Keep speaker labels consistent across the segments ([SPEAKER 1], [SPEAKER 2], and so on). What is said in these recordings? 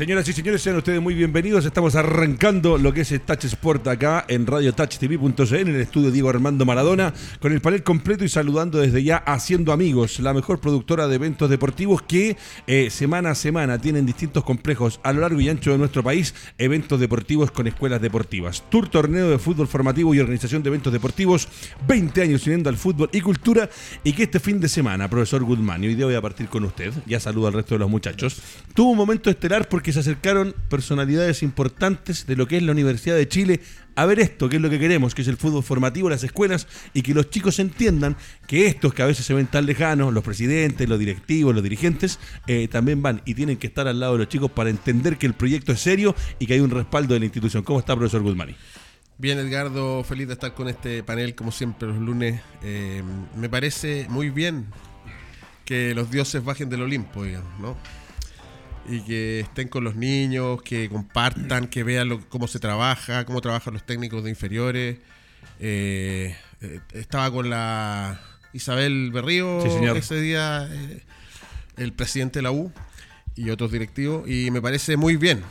[SPEAKER 1] Señoras y señores, sean ustedes muy bienvenidos. Estamos arrancando lo que es Touch Sport acá en Radio Touch TV.cl en el estudio Diego Armando Maradona, con el panel completo y saludando desde ya Haciendo Amigos, la mejor productora de eventos deportivos que eh, semana a semana tienen distintos complejos a lo largo y ancho de nuestro país, eventos deportivos con escuelas deportivas. Tour Torneo de Fútbol Formativo y Organización de Eventos Deportivos, 20 años uniendo al fútbol y cultura y que este fin de semana, profesor Guzmán, y hoy día voy a partir con usted, ya saludo al resto de los muchachos, tuvo un momento estelar por se acercaron personalidades importantes de lo que es la Universidad de Chile a ver esto, que es lo que queremos, que es el fútbol formativo, las escuelas, y que los chicos entiendan que estos que a veces se ven tan lejanos, los presidentes, los directivos, los dirigentes, eh, también van y tienen que estar al lado de los chicos para entender que el proyecto es serio y que hay un respaldo de la institución. ¿Cómo está, profesor Guzmani?
[SPEAKER 2] Bien, Edgardo, feliz de estar con este panel, como siempre, los lunes. Eh, me parece muy bien que los dioses bajen del Olimpo, digamos, ¿no? Y que estén con los niños, que compartan, que vean cómo se trabaja, cómo trabajan los técnicos de inferiores. Eh, eh, estaba con la Isabel Berrío ese día, eh, el presidente de la U y otros directivos, y me parece muy bien.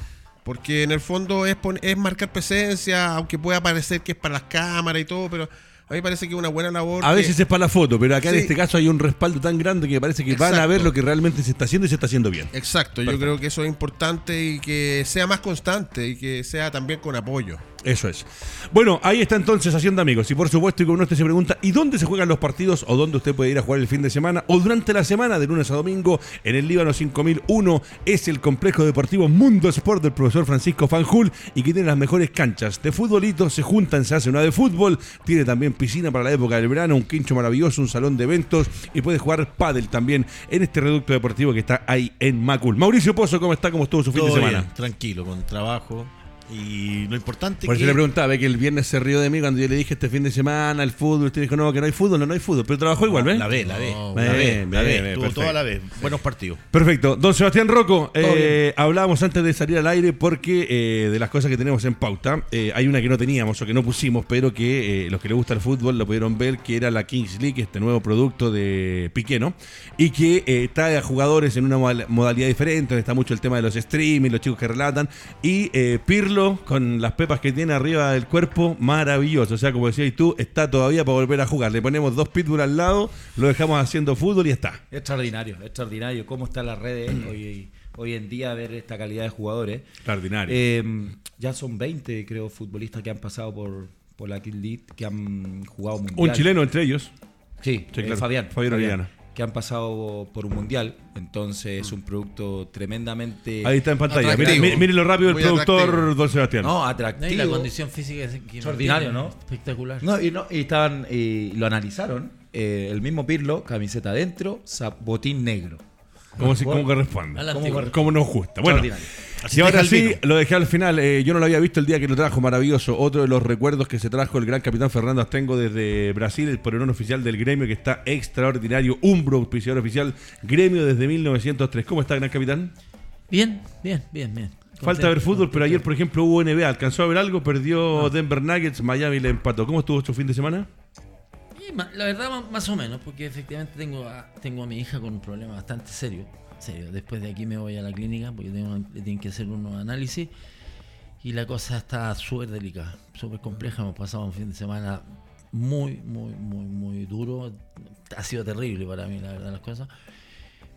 [SPEAKER 2] Porque en el fondo es, es marcar presencia, aunque pueda parecer que es para las cámaras y todo, pero a mí parece que es una buena labor.
[SPEAKER 1] A veces es para la foto, pero acá en este caso hay un respaldo tan grande que me parece que van a ver lo que realmente se está haciendo y se está haciendo bien.
[SPEAKER 2] Exacto, yo creo que eso es importante y que sea más constante y que sea también con apoyo.
[SPEAKER 1] Eso es. Bueno, ahí está entonces haciendo amigos. Y por supuesto, y como usted se pregunta, ¿y dónde se juegan los partidos? ¿O dónde usted puede ir a jugar el fin de semana? O durante la semana, de lunes a domingo, en el Líbano 5001, es el complejo deportivo Mundo Sport del profesor Francisco Fanjul y que tiene las mejores canchas de futbolito. Se juntan, se hace una de fútbol. Tiene también piscina para la época del verano, un quincho maravilloso, un salón de eventos y puede jugar pádel también en este reducto deportivo que está ahí en Macul. Mauricio Pozo, ¿cómo está? ¿Cómo estuvo su fin de semana?
[SPEAKER 3] tranquilo, con trabajo, y lo importante
[SPEAKER 1] Por eso le preguntaba, ve que el viernes se rió de mí cuando yo le dije este fin de semana el fútbol. Usted dijo, no, que no hay fútbol, no, no hay fútbol. Pero trabajó igual, ¿ves?
[SPEAKER 3] La ve, la ve. la ve, la ve. Tuvo toda la vez. Buenos partidos.
[SPEAKER 1] Perfecto. Don Sebastián Rocco, eh, hablábamos antes de salir al aire porque eh, de las cosas que tenemos en pauta, eh, hay una que no teníamos o que no pusimos, pero que los que les gusta el fútbol lo pudieron ver, que era la Kings League, este nuevo producto de Piqué, ¿no? Y que trae a jugadores en una modalidad diferente, donde está mucho el tema de los streaming, los chicos que relatan. Y Pirlo con las pepas que tiene arriba del cuerpo, maravilloso. O sea, como decías tú, está todavía para volver a jugar. Le ponemos dos pitbull al lado, lo dejamos haciendo fútbol y está.
[SPEAKER 4] Extraordinario, extraordinario. ¿Cómo están las redes hoy, hoy en día ver esta calidad de jugadores?
[SPEAKER 1] Extraordinario.
[SPEAKER 4] Eh, ya son 20, creo, futbolistas que han pasado por, por la Kill League, que han jugado mundial.
[SPEAKER 1] Un chileno entre ellos.
[SPEAKER 4] Sí,
[SPEAKER 1] eh,
[SPEAKER 4] Fabián.
[SPEAKER 1] Fabián Orellana
[SPEAKER 4] que han pasado por un mundial. Entonces es un producto tremendamente.
[SPEAKER 1] Ahí está en pantalla. Miren lo rápido el productor Don Sebastián.
[SPEAKER 4] No, atractivo. Y
[SPEAKER 5] la condición física es
[SPEAKER 4] extraordinario, ¿no?
[SPEAKER 5] Espectacular.
[SPEAKER 4] No, y, no, y estaban, y lo analizaron. Eh, el mismo Pirlo, camiseta adentro, botín negro.
[SPEAKER 1] ¿Cómo, si, cómo corresponde? ¿Cómo, nos gusta? Bueno, y ahora sí, lo dejé al final. Eh, yo no lo había visto el día que lo trajo, maravilloso. Otro de los recuerdos que se trajo el gran capitán Fernando Astengo desde Brasil, el polerón oficial del gremio, que está extraordinario. Umbro, auspiciador oficial, gremio desde 1903. ¿Cómo está, gran capitán?
[SPEAKER 5] Bien, bien, bien, bien.
[SPEAKER 1] Falta ver fútbol, pero ayer, por ejemplo, hubo NBA. ¿Alcanzó a ver algo? Perdió Denver Nuggets, Miami le empató. ¿Cómo estuvo su fin de semana?
[SPEAKER 5] La verdad, más o menos, porque efectivamente tengo tengo a mi hija con un problema bastante serio serio, después de aquí me voy a la clínica porque tengo, tienen que hacer unos análisis y la cosa está súper delicada, súper compleja. Hemos pasado un fin de semana muy, muy, muy, muy duro. Ha sido terrible para mí, la verdad, las cosas.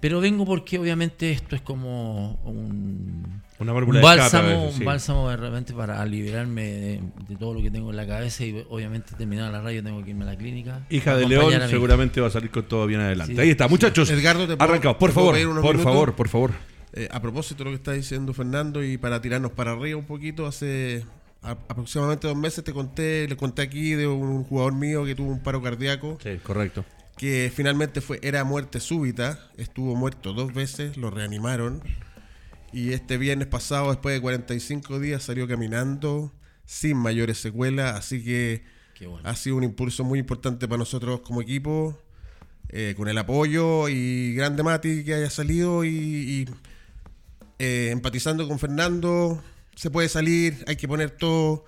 [SPEAKER 5] Pero vengo porque obviamente esto es como un,
[SPEAKER 1] Una
[SPEAKER 5] un bálsamo, un bálsamo de repente para liberarme de, todo lo que tengo en la cabeza y obviamente terminar la radio tengo que irme a la clínica.
[SPEAKER 1] Hija de León seguramente va a salir con todo bien adelante. Ahí está, muchachos. Edgardo, te. Por favor, por favor, por favor.
[SPEAKER 2] Eh, a propósito de lo que está diciendo Fernando y para tirarnos para arriba un poquito, hace aproximadamente dos meses te conté, le conté aquí de un jugador mío que tuvo un paro cardíaco.
[SPEAKER 1] Sí, correcto
[SPEAKER 2] que finalmente fue era muerte súbita, estuvo muerto dos veces, lo reanimaron y este viernes pasado, después de 45 días, salió caminando sin mayores secuelas, así que ha sido un impulso muy importante para nosotros como equipo, eh, con el apoyo y grande Mati que haya salido y, eh, empatizando con Fernando, se puede salir, hay que poner todo,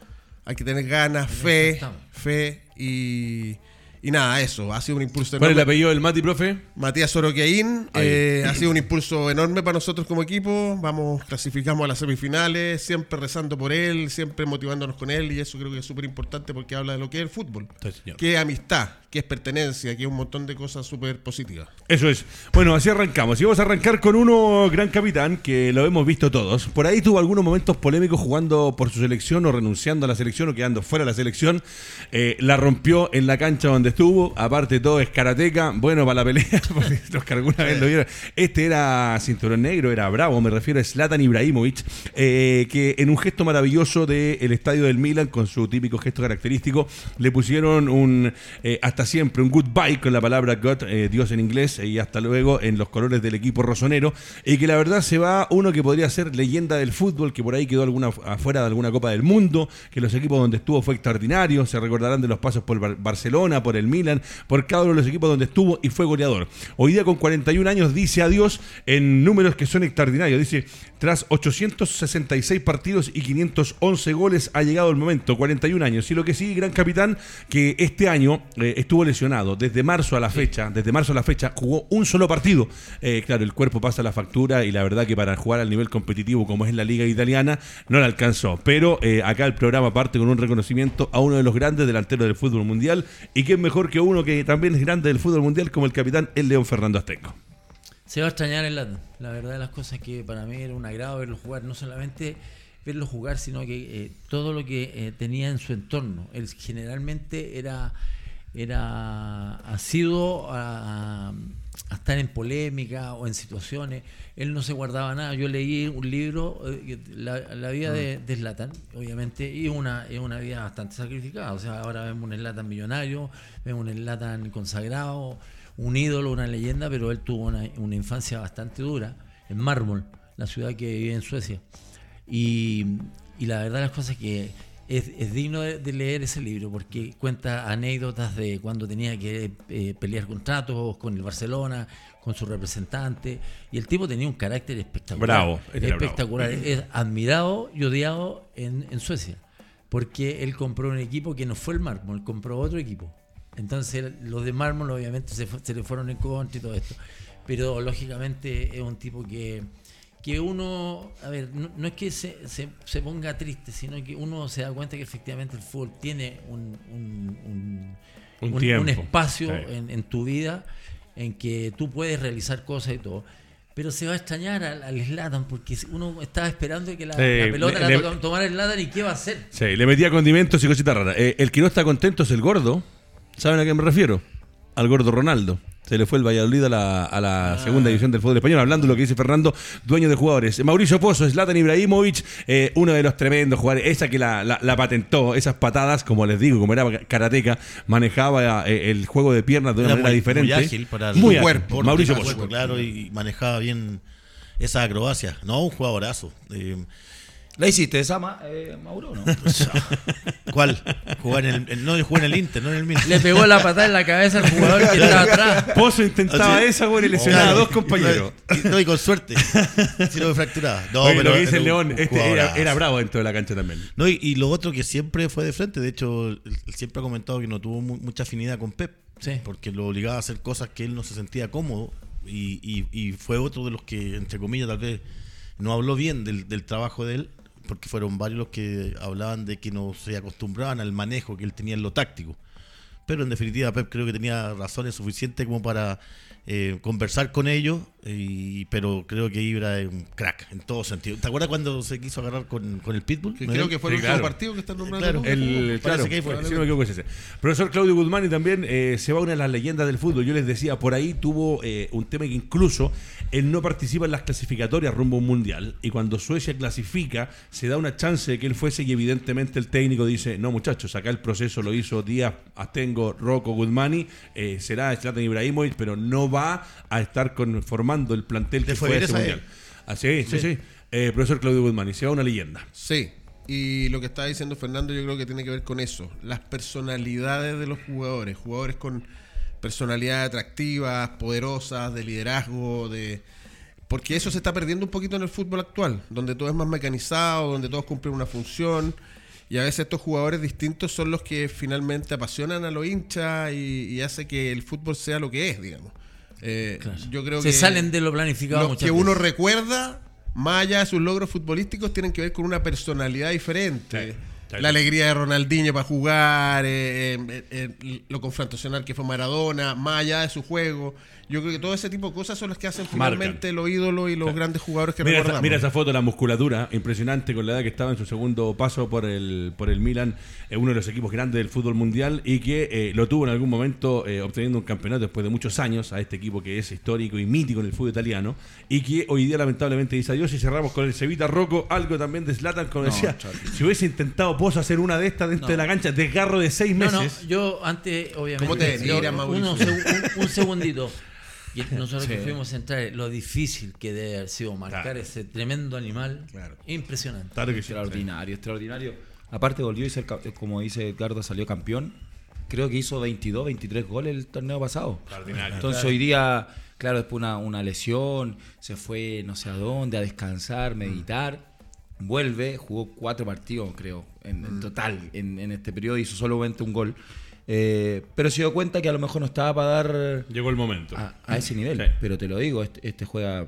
[SPEAKER 2] hay que tener ganas, fe, fe y y nada, eso, ha sido un impulso
[SPEAKER 1] enorme. ¿Cuál es el apellido del Mati, profe?
[SPEAKER 2] Matías Oroqueín. Eh, ha sido un impulso enorme para nosotros como equipo. Vamos, clasificamos a las semifinales, siempre rezando por él, siempre motivándonos con él, y eso creo que es súper importante porque habla de lo que es el fútbol. que es amistad, que es pertenencia, que es un montón de cosas súper positivas.
[SPEAKER 1] Eso es. Bueno, así arrancamos. Y vamos a arrancar con uno gran capitán, que lo hemos visto todos. Por ahí tuvo algunos momentos polémicos jugando por su selección o renunciando a la selección o quedando fuera de la selección. Eh, la rompió en la cancha donde estuvo. Aparte todo es karateca. Bueno, para la pelea, porque los que alguna vez lo vieron. Este era cinturón negro, era bravo. Me refiero a Zlatan Ibrahimovic, eh, que en un gesto maravilloso del estadio del Milan, con su típico gesto característico, le pusieron un eh, hasta siempre, un goodbye con la palabra God, eh, Dios en inglés, y hasta luego en los colores del equipo rosonero. Y que la verdad se va uno que podría ser leyenda del fútbol, que por ahí quedó alguna afuera de alguna Copa del Mundo, que los equipos donde estuvo fue extraordinario. Se recordarán de los pasos por Barcelona, por el Milan, por cada uno de los equipos donde estuvo y fue goleador. Hoy día con 41 años dice adiós en números que son extraordinarios. Dice, tras 866 partidos y 511 goles ha llegado el momento, 41 años. Y lo que sí, gran capitán, que este año eh, estuvo lesionado. Desde marzo a la fecha, desde marzo a la fecha, jugó un solo partido. Eh, claro, el cuerpo pasa la factura y la verdad que para jugar al nivel competitivo como es la liga italiana, no la alcanzó. Pero eh, acá el programa parte con un reconocimiento a uno de los grandes delanteros del fútbol mundial. Y que es mejor que uno que también es grande del fútbol mundial como el capitán, el León Fernando Azteco.
[SPEAKER 5] Se va a extrañar el Latin. La verdad de las cosas que para mí era un agrado verlo jugar, no solamente verlo jugar, sino que eh, todo lo que eh, tenía en su entorno. Él generalmente era, era ha sido a, estar en polémica o en situaciones. Él no se guardaba nada. Yo leí un libro, eh, la, vida de, mm. de obviamente, y una, es una vida bastante sacrificada. O sea, ahora vemos un Slatan millonario, vemos un Slatan consagrado un ídolo, una leyenda, pero él tuvo una, infancia bastante dura en Mármol, la ciudad que vive en Suecia. Y, la verdad las cosas es que es, digno de, leer ese libro porque cuenta anécdotas de cuando tenía que eh, pelear contratos con el Barcelona, con su representante. Y el tipo tenía un carácter espectacular.
[SPEAKER 1] Bravo,
[SPEAKER 5] espectacular. Es admirado y odiado en, en Suecia. Porque él compró un equipo que no fue el Mármol, compró otro equipo. Entonces los de mármol obviamente se, le fueron en contra y todo esto. Pero lógicamente es un tipo que, que uno, a ver, no, es que se, se, ponga triste, sino que uno se da cuenta que efectivamente el fútbol tiene un, un, un, espacio en, en, tu vida en que tú puedes realizar cosas y todo. Pero se va a extrañar al, al Slatan porque uno estaba esperando que la, pelota la tomara el Slatan y qué va a hacer.
[SPEAKER 1] Sí, le metía condimentos y cositas raras. Eh, el que no está contento es el gordo ¿Saben a qué me refiero? Al gordo Ronaldo. Se le fue el Valladolid a la, a la ah. segunda división del fútbol español, hablando de lo que dice Fernando, dueño de jugadores. Mauricio Pozo, Zlatan Ibrahimovic, eh, uno de los tremendos jugadores, esa que la, patentó, esas patadas, como les digo, como era karateca, manejaba eh, el juego de piernas de una manera diferente.
[SPEAKER 3] Muy ágil para el muy cuerpo. Mauricio Pozo. Claro, y manejaba bien esa acrobacia. No, un jugadorazo. Eh,
[SPEAKER 4] ¿La hiciste esa, eh, Mauro, no?
[SPEAKER 3] ¿Cuál? Jugar en el, no jugar en el Inter, no en el Milan.
[SPEAKER 5] Le pegó la patada en la cabeza al jugador que estaba atrás.
[SPEAKER 1] Pozo intentaba esa, güey, y lesionaba a dos compañeros.
[SPEAKER 3] Y, no, y con suerte. Si no me fracturaba. No,
[SPEAKER 1] pero. Lo que dice el León, este era, bravo dentro de la cancha también.
[SPEAKER 3] No, y, lo otro que siempre fue de frente, de hecho, él siempre ha comentado que no tuvo mucha afinidad con Pep. Sí. Porque lo obligaba a hacer cosas que él no se sentía cómodo. Y, y fue otro de los que, entre comillas, tal vez no habló bien del, del trabajo de él porque fueron varios los que hablaban de que no se acostumbraban al manejo que él tenía en lo táctico. Pero en definitiva Pep creo que tenía razones suficientes como para eh, conversar con ellos, y, pero creo que Ibra es un crack en todo sentido. ¿Te acuerdas cuando se quiso agarrar con, el Pitbull?
[SPEAKER 2] creo que fue el último partido que está nombrando.
[SPEAKER 1] Claro, el, claro, que fue, ese. Profesor Claudio Guzmán y también eh, se va una de las leyendas del fútbol. Yo les decía, por ahí tuvo eh, un tema que incluso él no participa en las clasificatorias rumbo a un mundial. Y cuando Suecia clasifica, se da una chance de que él fuese y evidentemente el técnico dice, no muchachos, acá el proceso lo hizo Díaz, Astengo, Rocco, Guzmani, será Zlatan Ibrahimovic, pero no va a estar el plantel que fue ese mundial. Así, ah, sí, sí. Eh, profesor Claudio Guzmán, y sea una leyenda.
[SPEAKER 2] Sí, y lo que está diciendo Fernando yo creo que tiene que ver con eso, las personalidades de los jugadores, jugadores con personalidades atractivas, poderosas, de liderazgo, de porque eso se está perdiendo un poquito en el fútbol actual, donde todo es más mecanizado, donde todos cumplen una función Y a veces estos jugadores distintos son los que finalmente apasionan a los hinchas y, y hace que el fútbol sea lo que es, digamos. Eh, Yo creo
[SPEAKER 5] Se
[SPEAKER 2] que
[SPEAKER 5] salen de lo planificado
[SPEAKER 2] los que uno recuerda, más allá de sus logros futbolísticos, tienen que ver con una personalidad diferente.
[SPEAKER 1] Sí.
[SPEAKER 2] La alegría de Ronaldinho para jugar, eh, eh, eh, lo confrontacional que fue Maradona, más allá de su juego. Yo creo que todo ese tipo de cosas son las que hacen
[SPEAKER 1] Marcan.
[SPEAKER 2] finalmente los ídolos y los grandes jugadores que
[SPEAKER 1] Mira esa,
[SPEAKER 2] recordamos.
[SPEAKER 1] mira esa foto, la musculatura, impresionante con la edad que estaba en su segundo paso por el, por el Milan, eh, uno de los equipos grandes del fútbol mundial y que eh, lo tuvo en algún momento eh, obteniendo un campeonato después de muchos años a este equipo que es histórico y mítico en el fútbol italiano y que hoy día lamentablemente dice adiós y cerramos con el Cevita Rocco, algo también de Zlatan, como
[SPEAKER 4] No,
[SPEAKER 1] decía, si hubiese intentado vos hacer una de estas dentro
[SPEAKER 5] No.
[SPEAKER 1] de la cancha, desgarro de seis
[SPEAKER 5] No,
[SPEAKER 1] meses.
[SPEAKER 5] no, yo antes, obviamente.
[SPEAKER 2] ¿Cómo te Mauricio?
[SPEAKER 5] uno un, un segundito. Y nosotros que
[SPEAKER 4] Sí.
[SPEAKER 5] fuimos centrales, lo difícil que debe haber sido marcar
[SPEAKER 1] Claro.
[SPEAKER 5] ese tremendo animal.
[SPEAKER 2] Claro.
[SPEAKER 5] Impresionante.
[SPEAKER 1] Claro que sí.
[SPEAKER 4] Extraordinario, extraordinario. Aparte volvió y ser, como dice Edgardo, salió campeón. Creo que hizo 22, 23 goles el torneo pasado.
[SPEAKER 1] Extraordinario.
[SPEAKER 4] Entonces hoy día, claro, después una, una lesión, se fue no sé a dónde, a descansar, meditar. Vuelve, jugó cuatro partidos, creo, en, en total, en, en este periodo, hizo solamente un gol. Eh, pero se dio cuenta que a lo mejor no estaba para dar
[SPEAKER 1] Llegó el momento.
[SPEAKER 4] a, a ese nivel.
[SPEAKER 1] Sí.
[SPEAKER 4] Pero te lo digo, este, este juega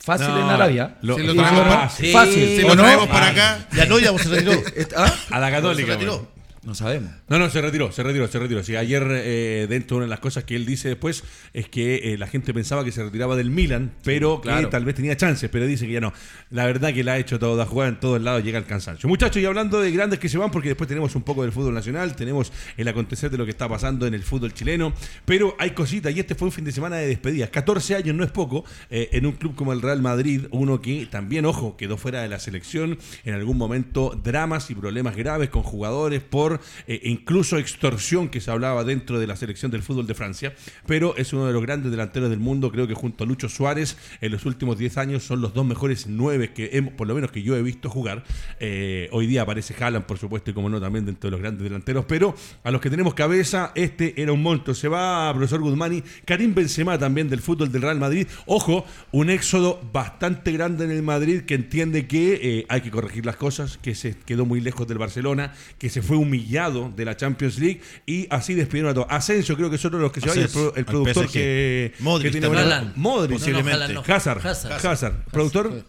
[SPEAKER 4] fácil
[SPEAKER 1] No,
[SPEAKER 4] en Arabia.
[SPEAKER 1] lo-
[SPEAKER 2] Si lo traemos para-
[SPEAKER 1] sí.
[SPEAKER 4] fácil.
[SPEAKER 2] Si
[SPEAKER 4] ¿o
[SPEAKER 2] lo
[SPEAKER 4] no?
[SPEAKER 2] traemos para acá,
[SPEAKER 3] Ya no, ya se retiró.
[SPEAKER 4] ¿Ah?
[SPEAKER 1] A la católica.
[SPEAKER 3] Se retiró.
[SPEAKER 4] No sabemos.
[SPEAKER 1] No, no, se retiró, se retiró, se retiró. Sí, ayer, eh, dentro de una de las cosas que él dice después, es que eh, la gente pensaba que se retiraba del Milan, pero que
[SPEAKER 4] claro.
[SPEAKER 1] tal vez tenía chances, pero dice que ya no. La verdad que la ha hecho toda jugada en todos lados, llega al cansancio. Muchachos, y hablando de grandes que se van, porque después tenemos un poco del fútbol nacional, tenemos el acontecer de lo que está pasando en el fútbol chileno, pero hay cositas, y este fue un fin de semana de despedidas. 14 años no es poco, eh, en un club como el Real Madrid, uno que también, ojo, quedó fuera de la selección, en algún momento dramas y problemas graves con jugadores por eh, incluso extorsión que se hablaba dentro de la selección del fútbol de Francia, pero es uno de los grandes delanteros del mundo, creo que junto a Lucho Suárez en los últimos 10 años son los dos mejores nueve que hemos- por lo menos que yo he visto jugar. Eh, hoy día aparece Haaland, por supuesto, y como no también dentro de los grandes delanteros, pero a los que tenemos cabeza, este era un monstruo. Se va profesor Guzmani, Karim Benzema también del fútbol del Real Madrid. Ojo, un éxodo bastante grande en el Madrid que entiende que eh, hay que corregir las cosas, que se quedó muy lejos del Barcelona, que se fue humillado de la Champions League y así despidieron a todos. Asensio creo que son los que se va el, pro- el productor
[SPEAKER 3] PSG.
[SPEAKER 1] que,
[SPEAKER 3] Modric
[SPEAKER 1] que tiene
[SPEAKER 5] Haaland.
[SPEAKER 1] Modric,
[SPEAKER 3] Posiblemente.
[SPEAKER 5] No, no, no.
[SPEAKER 1] Hazard,
[SPEAKER 5] Hazard.
[SPEAKER 1] Hazard. productor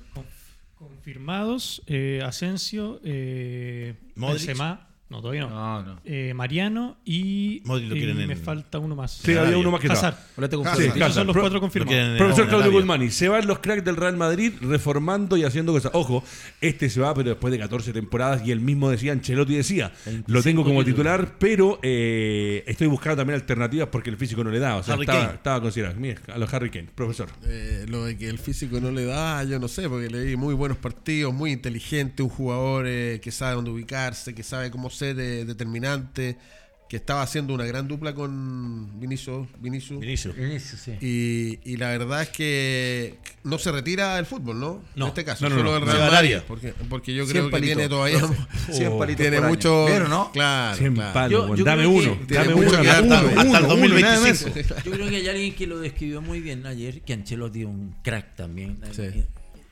[SPEAKER 6] Confirmados, eh, Asensio, eh,
[SPEAKER 3] Modric.
[SPEAKER 6] Benzema, no, todavía no.
[SPEAKER 4] No, no.
[SPEAKER 6] Eh, Mariano y,
[SPEAKER 3] Modric lo
[SPEAKER 6] y
[SPEAKER 3] quieren en-
[SPEAKER 6] me falta uno más.
[SPEAKER 1] Sí, había uno más que
[SPEAKER 6] Hazard.
[SPEAKER 1] estaba.
[SPEAKER 2] Ah,
[SPEAKER 1] sí, Hazard.
[SPEAKER 6] son los
[SPEAKER 1] Pro-
[SPEAKER 6] cuatro confirmados.
[SPEAKER 3] quieren en-
[SPEAKER 1] Profesor Claudio
[SPEAKER 3] Arabia.
[SPEAKER 1] Guzmani, se van los cracks del Real Madrid reformando y haciendo cosas. Ojo, este se va, pero después de 14 temporadas, y él mismo decía, Ancelotti decía, lo tengo como titular, pero eh, estoy buscando también alternativas porque el físico no le da. O sea,
[SPEAKER 3] Harry
[SPEAKER 1] estaba,
[SPEAKER 3] Kane.
[SPEAKER 1] estaba considerado. Mira, a los Harry Kane, profesor.
[SPEAKER 2] Eh, lo de que el físico no le da, yo no sé, porque le di muy buenos partidos, muy inteligente, un jugador eh, que sabe dónde ubicarse, que sabe cómo ser eh, determinante, que estaba haciendo una gran dupla con Vinicius. Vinicius.
[SPEAKER 3] Vinicius.
[SPEAKER 5] Inicio, sí.
[SPEAKER 2] Y, y la verdad es que no se retira del fútbol, ¿no?
[SPEAKER 1] No.
[SPEAKER 2] En este caso,
[SPEAKER 1] No, no,
[SPEAKER 2] solo
[SPEAKER 3] Se
[SPEAKER 2] Real Madrid. Porque, porque yo creo que tiene todavía.
[SPEAKER 4] Cien palitos
[SPEAKER 2] tiene mucho.
[SPEAKER 4] ¿Vieron, no?
[SPEAKER 2] Claro.
[SPEAKER 1] 100
[SPEAKER 2] claro.
[SPEAKER 1] palos,
[SPEAKER 5] Yo- yo
[SPEAKER 1] dame uno,
[SPEAKER 5] que-
[SPEAKER 1] dame uno,
[SPEAKER 2] que
[SPEAKER 1] uno,
[SPEAKER 2] hasta-
[SPEAKER 1] uno,
[SPEAKER 3] hasta el
[SPEAKER 1] uno,
[SPEAKER 3] 2025.
[SPEAKER 1] nada más.
[SPEAKER 5] Yo creo que hay alguien que lo describió muy bien ayer, que Ancelotti es un crack también.
[SPEAKER 2] Sí.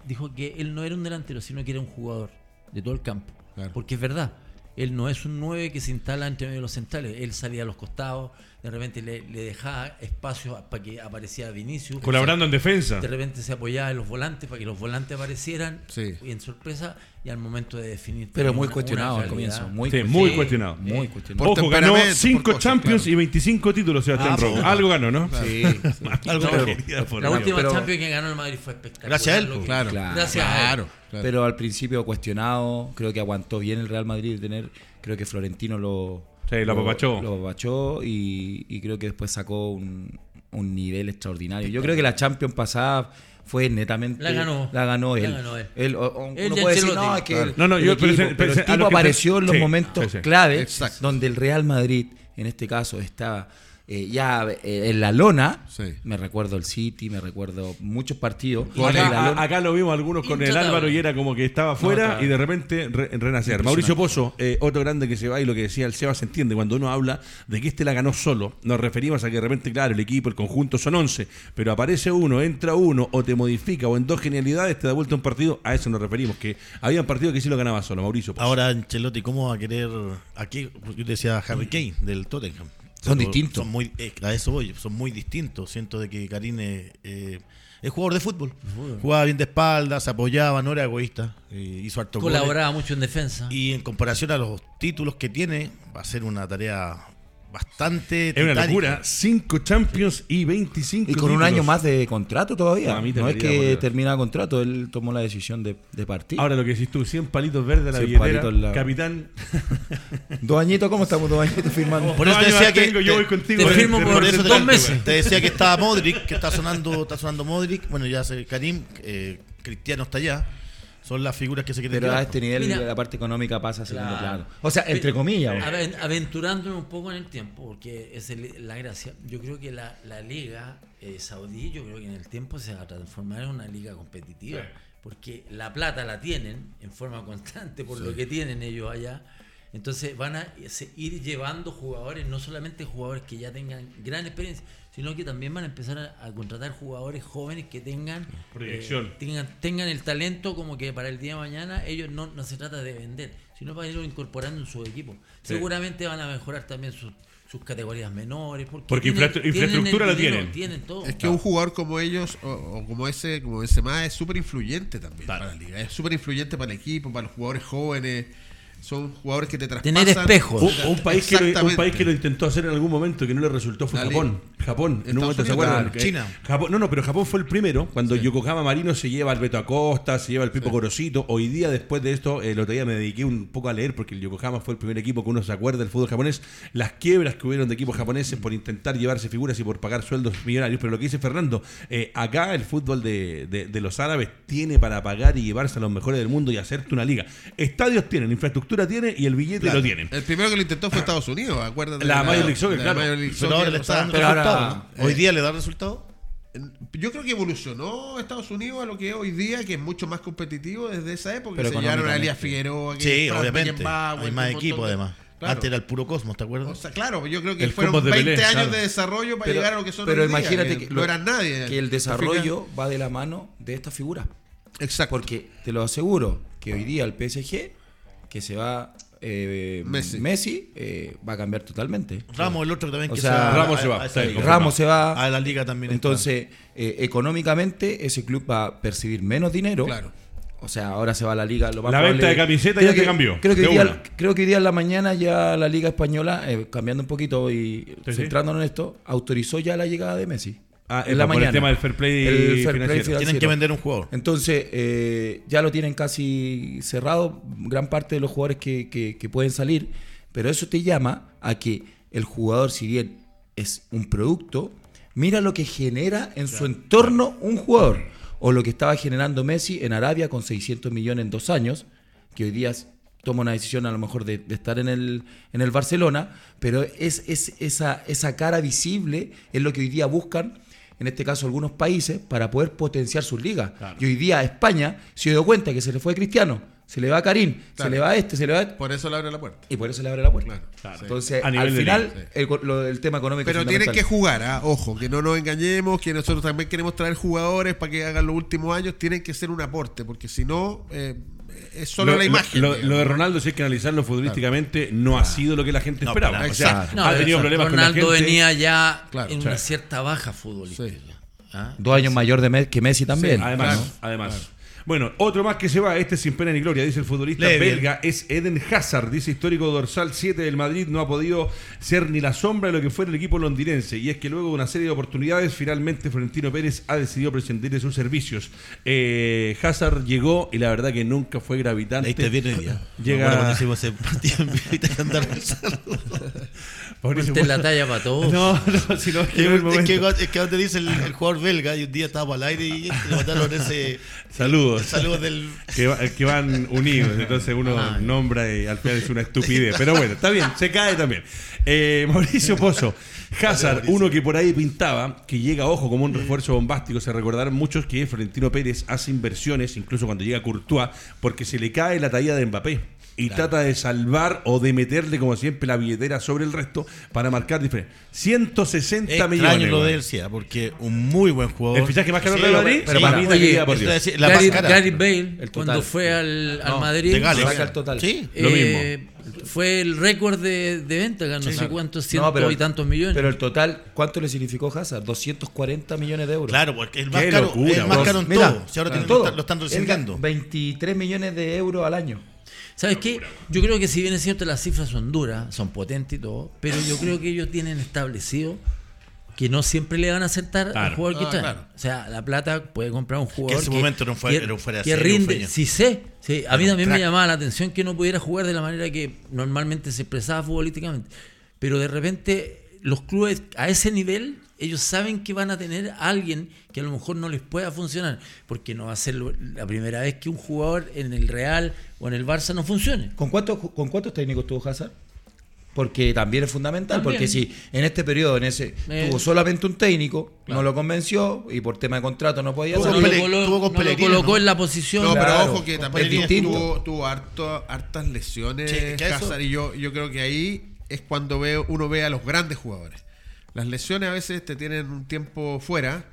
[SPEAKER 5] Dijo que él no era un delantero, sino que era un jugador de todo el campo.
[SPEAKER 2] Claro.
[SPEAKER 5] Porque es verdad, él no es un 9 que se instala entre medio de los centrales. Él salía a los costados, de repente le, le dejaba espacio para que apareciera Vinicius.
[SPEAKER 1] Colaborando en defensa.
[SPEAKER 5] De repente se apoyaba en los volantes para que los volantes aparecieran
[SPEAKER 2] Sí.
[SPEAKER 5] y en sorpresa y al momento de definir.
[SPEAKER 4] Pero muy
[SPEAKER 5] una-
[SPEAKER 4] cuestionado
[SPEAKER 5] una
[SPEAKER 4] al comienzo. Muy
[SPEAKER 1] Sí,
[SPEAKER 4] cuestionado.
[SPEAKER 1] muy cuestionado.
[SPEAKER 4] Muy cuestionado.
[SPEAKER 1] Ojo, ganó
[SPEAKER 2] temperamento,
[SPEAKER 1] 5
[SPEAKER 2] por cosas,
[SPEAKER 1] Champions
[SPEAKER 2] claro.
[SPEAKER 1] y 25 títulos Sebastián
[SPEAKER 3] Ah, bueno.
[SPEAKER 1] Algo ganó, ¿no?
[SPEAKER 3] Sí.
[SPEAKER 5] No,
[SPEAKER 3] Algo
[SPEAKER 1] por
[SPEAKER 5] La
[SPEAKER 1] Dios.
[SPEAKER 5] última
[SPEAKER 4] pero-
[SPEAKER 5] Champions que ganó el Madrid fue espectacular.
[SPEAKER 3] Gracias a él, pues,
[SPEAKER 5] que-
[SPEAKER 2] Claro.
[SPEAKER 4] Claro.
[SPEAKER 5] Gracias a él.
[SPEAKER 2] Claro. claro.
[SPEAKER 4] Pero al principio cuestionado, creo que aguantó bien el Real Madrid de tener, creo que Florentino lo
[SPEAKER 1] Sí, lo apapachó.
[SPEAKER 4] lo apapachó y, y creo que después sacó un, un nivel extraordinario. Yo creo que la Champions pasada fue netamente
[SPEAKER 5] La ganó.
[SPEAKER 4] la ganó
[SPEAKER 5] La
[SPEAKER 4] él.
[SPEAKER 5] ganó él.
[SPEAKER 4] Él, o- o-
[SPEAKER 5] Él
[SPEAKER 4] uno puede decir, no, es que
[SPEAKER 2] Claro.
[SPEAKER 4] el-
[SPEAKER 1] No, no,
[SPEAKER 4] el
[SPEAKER 1] yo- pero
[SPEAKER 4] equipo, el tipo apareció en los
[SPEAKER 1] sí,
[SPEAKER 4] momentos
[SPEAKER 1] sí, sí.
[SPEAKER 4] clave
[SPEAKER 2] Exacto.
[SPEAKER 4] donde el Real Madrid, en este caso, está eh, ya eh, en la lona,
[SPEAKER 2] Sí.
[SPEAKER 4] me recuerdo el City, me recuerdo muchos partidos.
[SPEAKER 1] Acá,
[SPEAKER 4] lona.
[SPEAKER 1] a- acá lo vimos algunos con el. Álvaro y era como que estaba fuera y de repente re- renacer. Mauricio Pozo, eh, otro grande que se va y lo que decía el Seba se entiende. Cuando uno habla de que este la ganó solo, nos referimos a que de repente, claro, el equipo, el conjunto son 11, pero aparece uno, entra uno o te modifica o en dos genialidades te da vuelta un partido. A eso nos referimos, que había partidos que sí lo ganaba solo, Mauricio Pozo.
[SPEAKER 3] Ahora, Ancelotti, ¿cómo va a querer aquí? Yo decía Harry Kane del Tottenham.
[SPEAKER 4] Son distintos.
[SPEAKER 3] Son muy, eh, a eso voy, son muy distintos. Siento de que Karim es, eh, es jugador de fútbol. Jugaba bien de espaldas, se apoyaba, no era egoísta. eh, hizo harto goles.
[SPEAKER 5] Colaboraba mucho en defensa.
[SPEAKER 3] Y en comparación a los títulos que tiene, va a ser una tarea bastante
[SPEAKER 1] es una locura. 5 Champions y 25
[SPEAKER 4] Y con un año más de contrato todavía.
[SPEAKER 1] A mí te
[SPEAKER 4] no es que termina contrato, él tomó la decisión de, de partir.
[SPEAKER 1] Ahora lo que decís tú, 100 palitos verdes a la
[SPEAKER 4] 100
[SPEAKER 1] billetera,
[SPEAKER 4] la-
[SPEAKER 1] capitán.
[SPEAKER 4] Dos añitos, ¿cómo estamos dos añitos firmando?
[SPEAKER 3] Por eso te decía que
[SPEAKER 1] tengo, yo
[SPEAKER 3] te-
[SPEAKER 1] voy contigo.
[SPEAKER 5] te firmo por
[SPEAKER 3] eso
[SPEAKER 5] dos meses.
[SPEAKER 3] Te decía que estaba Modric, que está sonando, está sonando Modric. Bueno, ya sé, Karim, eh, Cristiano está allá. Son las figuras que se quieren
[SPEAKER 4] Pero a este nivel
[SPEAKER 5] Mira.
[SPEAKER 4] la parte económica pasa a segundo
[SPEAKER 5] Claro.
[SPEAKER 4] plano. O sea, entre comillas.
[SPEAKER 5] Aventurándome un poco en el tiempo, porque es el- la gracia. Yo creo que la, la liga eh, saudí, yo creo que en el tiempo se va a transformar en una liga competitiva. Porque la plata la tienen en forma constante por lo que tienen ellos allá. Entonces van a se- ir llevando jugadores, no solamente jugadores que ya tengan gran experiencia, sino que también van a empezar a, a contratar jugadores jóvenes que tengan
[SPEAKER 1] Proyección.
[SPEAKER 5] eh, tengan, tengan el talento como que para el día de mañana ellos no, no se trata de vender, sino para irlo incorporando en su equipo.
[SPEAKER 1] Sí.
[SPEAKER 5] Seguramente van a mejorar también sus, sus categorías menores. Porque,
[SPEAKER 1] Porque infra- infraestructura
[SPEAKER 5] el
[SPEAKER 1] la tienen.
[SPEAKER 5] Tienen todo.
[SPEAKER 2] Es que un jugador como ellos, o, o como ese, como Benzema, es súper influyente también para la liga. Es súper influyente para el equipo, para los jugadores jóvenes. Son jugadores que te traspasan.
[SPEAKER 5] Tener espejos.
[SPEAKER 1] Un, un país que lo, un país que lo intentó hacer en algún momento que no le resultó fue Japón. Japón, en un momento se acuerdan.
[SPEAKER 3] China.
[SPEAKER 1] Japón, no, no, pero Japón fue el primero cuando Yokohama Marino se lleva al Beto Acosta, se lleva al Pipo Gorosito. Hoy día, después de esto, el otro día me dediqué un poco a leer porque el Yokohama fue el primer equipo que uno se acuerda del fútbol japonés. Las quiebras que hubieron de equipos japoneses por intentar llevarse figuras y por pagar sueldos millonarios. Pero lo que dice Fernando, eh, acá el fútbol de, de- de los árabes tiene para pagar y llevarse a los mejores del mundo y hacerte una liga. Estadios tienen, infraestructura tiene y el billete
[SPEAKER 2] Claro.
[SPEAKER 1] lo tienen.
[SPEAKER 2] El primero que lo intentó fue Estados Unidos, acuérdate.
[SPEAKER 1] La
[SPEAKER 2] de
[SPEAKER 1] Major League Soccer, claro.
[SPEAKER 2] Major League
[SPEAKER 3] Pero ahora
[SPEAKER 2] Soccer,
[SPEAKER 3] le está dando
[SPEAKER 4] pero ahora-
[SPEAKER 3] resultado. ¿no? Hoy
[SPEAKER 2] eh,
[SPEAKER 3] día le da resultado.
[SPEAKER 2] Yo creo que evolucionó Estados Unidos a lo que es hoy día, que es mucho más competitivo desde esa época.
[SPEAKER 4] Pero
[SPEAKER 2] se llevaron a Elías
[SPEAKER 4] económicamente.
[SPEAKER 2] Figueroa, que
[SPEAKER 3] Sí, obviamente. Hay más equipo,
[SPEAKER 2] de-
[SPEAKER 3] además.
[SPEAKER 2] Claro.
[SPEAKER 3] Antes era el puro Cosmos, ¿te acuerdas?
[SPEAKER 2] O sea, claro, yo creo que
[SPEAKER 1] El
[SPEAKER 2] fueron
[SPEAKER 1] de
[SPEAKER 2] 20
[SPEAKER 1] Pelé,
[SPEAKER 2] años
[SPEAKER 1] claro.
[SPEAKER 2] de desarrollo para llegar a lo que son
[SPEAKER 4] pero
[SPEAKER 2] hoy día,
[SPEAKER 4] imagínate
[SPEAKER 2] que
[SPEAKER 4] que,
[SPEAKER 2] no eran nadie.
[SPEAKER 4] que el
[SPEAKER 2] ¿Te
[SPEAKER 4] desarrollo va de la mano de esta figura.
[SPEAKER 2] fijas? Exacto.
[SPEAKER 4] Porque te lo aseguro que hoy día el PSG, que se va eh,
[SPEAKER 2] Messi.
[SPEAKER 4] Messi, eh, va a cambiar totalmente.
[SPEAKER 3] Ramos, el otro también
[SPEAKER 4] O
[SPEAKER 3] que
[SPEAKER 4] sea,
[SPEAKER 3] se va
[SPEAKER 1] Ramos
[SPEAKER 3] a-
[SPEAKER 1] se va,
[SPEAKER 3] a liga.
[SPEAKER 1] bien.
[SPEAKER 4] Ramos se va.
[SPEAKER 3] A la liga también.
[SPEAKER 4] Entonces, eh, económicamente, ese club va a percibir menos dinero.
[SPEAKER 2] Claro.
[SPEAKER 4] O sea, ahora se va a la liga. Lo más
[SPEAKER 1] La
[SPEAKER 4] probable-
[SPEAKER 1] venta de camisetas ya te cambió,
[SPEAKER 4] Creo que, hoy día, creo que hoy día en la mañana ya la Liga Española, eh, cambiando un poquito y
[SPEAKER 1] sí.
[SPEAKER 4] centrándonos en esto, autorizó ya la llegada de Messi.
[SPEAKER 1] Ah,
[SPEAKER 4] en la
[SPEAKER 1] por el
[SPEAKER 4] mañana.
[SPEAKER 1] tema del fair play financiero.
[SPEAKER 3] Tienen que vender un jugador.
[SPEAKER 4] Entonces, eh, ya lo tienen casi cerrado, gran parte de los jugadores que, que- que pueden salir, pero eso te llama a que el jugador, si bien es un producto, mira lo que genera en su entorno un jugador, o lo que estaba generando Messi en Arabia con 600 millones en dos años, que hoy día toma una decisión a lo mejor de, de estar en el, en el Barcelona, pero es, es esa, esa cara visible es lo que hoy día buscan en este caso algunos países, para poder potenciar sus ligas. Y hoy día a España se dio cuenta que se le fue Cristiano, se le va a Karim, se le va a este, se le va a este,
[SPEAKER 2] Por eso le abre la puerta.
[SPEAKER 4] y por eso le abre la puerta.
[SPEAKER 2] Claro.
[SPEAKER 4] Entonces, al final,
[SPEAKER 1] liga,
[SPEAKER 4] el, lo- el tema económico
[SPEAKER 2] Pero
[SPEAKER 4] es
[SPEAKER 2] tienen que jugar, ¿ah? ojo, que no nos engañemos, que nosotros también queremos traer jugadores para que hagan los últimos años, tienen que ser un aporte, porque si no, eh, es solo
[SPEAKER 1] Lo-
[SPEAKER 2] la imagen.
[SPEAKER 1] Lo, de
[SPEAKER 2] ¿no?
[SPEAKER 1] Ronaldo, si hay que analizarlo futbolísticamente, no ha sido lo que la gente
[SPEAKER 3] No,
[SPEAKER 1] esperaba. O sea.
[SPEAKER 5] No,
[SPEAKER 1] ha tenido problemas
[SPEAKER 5] Ronaldo
[SPEAKER 1] con la gente.
[SPEAKER 5] venía ya
[SPEAKER 2] Claro,
[SPEAKER 5] en una cierta baja futbolística.
[SPEAKER 2] Sí.
[SPEAKER 5] ¿Ah?
[SPEAKER 4] Dos años mayor de que Messi también.
[SPEAKER 1] Sí, además,
[SPEAKER 2] Claro,
[SPEAKER 1] además. Bueno, otro más que se va, este sin pena ni gloria, dice el futbolista
[SPEAKER 3] Lee bien.
[SPEAKER 1] belga, es Eden Hazard, dice histórico dorsal 7 del Madrid, no ha podido ser ni la sombra de lo que fuera el equipo londinense, y es que luego de una serie de oportunidades, finalmente Florentino Pérez ha decidido prescindir de sus servicios. Eh, Hazard llegó y la verdad que nunca fue gravitante.
[SPEAKER 3] Ahí te viene el día.
[SPEAKER 1] Llega-
[SPEAKER 5] Usted es la talla para todos.
[SPEAKER 1] No, no, si no, es que no es
[SPEAKER 3] Es que, es que donde dice el, el jugador belga y un día estábamos al aire y le mandaron ese
[SPEAKER 1] Saludos.
[SPEAKER 3] Saludo del
[SPEAKER 1] que, va- que van unidos, entonces uno
[SPEAKER 5] Ay.
[SPEAKER 1] nombra y al final es una estupidez. Pero bueno, está bien, se cae también. Eh, Mauricio Pozo, Hazard, uno que por ahí pintaba, que llega, ojo, como un refuerzo bombástico. Se recordarán muchos que Florentino Pérez hace inversiones, incluso cuando llega Courtois, porque se le cae la talla de Mbappé. Y trata de salvar o de meterle, como siempre, la billetera sobre el resto para marcar diferencia. 160
[SPEAKER 3] Extraño
[SPEAKER 1] millones.
[SPEAKER 3] lo de él, sí, ¿ah? porque un muy buen jugador.
[SPEAKER 1] El fichaje más caro
[SPEAKER 3] Sí,
[SPEAKER 1] Real Madrid,
[SPEAKER 3] pero
[SPEAKER 1] sí,
[SPEAKER 3] para mí,
[SPEAKER 1] por Dios.
[SPEAKER 3] la
[SPEAKER 5] Gary,
[SPEAKER 3] más cara.
[SPEAKER 5] Gary Bale,
[SPEAKER 4] El
[SPEAKER 5] cuando fue al, al
[SPEAKER 3] No,
[SPEAKER 5] Madrid,
[SPEAKER 3] de Gales.
[SPEAKER 4] Saca el total.
[SPEAKER 3] Sí.
[SPEAKER 1] Lo
[SPEAKER 5] eh, fue el récord de, de venta, ganó no sé cuántos, cientos
[SPEAKER 4] No, pero-
[SPEAKER 5] y tantos millones.
[SPEAKER 4] Pero el total, ¿cuánto le significó Hazard? 240 millones de euros.
[SPEAKER 3] Claro, porque el más
[SPEAKER 1] Qué
[SPEAKER 3] caro,
[SPEAKER 1] locura,
[SPEAKER 3] el más caro en
[SPEAKER 4] Mira,
[SPEAKER 3] todo. Si ahora tienen-
[SPEAKER 4] todo.
[SPEAKER 3] lo, están- lo están
[SPEAKER 4] Él
[SPEAKER 3] resintiendo.
[SPEAKER 4] gana 23 millones de euros al año.
[SPEAKER 5] ¿Sabes qué? Yo creo que si bien es cierto las cifras son duras, son potentes y todo, pero yo creo que ellos tienen establecido que no siempre le van a aceptar
[SPEAKER 1] Claro.
[SPEAKER 5] al jugador que
[SPEAKER 2] Ah,
[SPEAKER 5] traen.
[SPEAKER 2] claro.
[SPEAKER 5] O sea, la plata puede comprar un jugador
[SPEAKER 3] ese momento un fuera- era un fuera de
[SPEAKER 5] que rinde. Sí sé. Sí, a mí también me llamaba la atención que no pudiera jugar de la manera que normalmente se expresaba futbolísticamente. Pero de repente los clubes a ese nivel, ellos saben que van a tener a alguien que a lo mejor no les pueda funcionar, porque no va a ser la primera vez que un jugador en el Real o en el Barça no funcione.
[SPEAKER 4] ¿Con cuántos, ¿Con cuántos técnicos tuvo Hazard? Porque también es fundamental,
[SPEAKER 5] También.
[SPEAKER 4] porque si en este periodo en ese
[SPEAKER 5] Eh,
[SPEAKER 4] tuvo solamente un técnico,
[SPEAKER 5] claro.
[SPEAKER 4] no lo convenció y por tema de contrato no podía
[SPEAKER 3] Tuvo
[SPEAKER 5] No lo
[SPEAKER 4] salir.
[SPEAKER 3] Pele-
[SPEAKER 5] colo-
[SPEAKER 3] tuvo con
[SPEAKER 5] no lo
[SPEAKER 3] Pellegrino,
[SPEAKER 5] colocó
[SPEAKER 3] ¿no?
[SPEAKER 5] en la posición.
[SPEAKER 2] No, pero
[SPEAKER 4] Claro,
[SPEAKER 2] ojo que también tuvo, tuvo harto, hartas lesiones
[SPEAKER 3] Sí,
[SPEAKER 2] Hazard, y yo, yo creo que ahí es cuando veo, uno ve a los grandes jugadores. Las lesiones a veces te tienen un tiempo fuera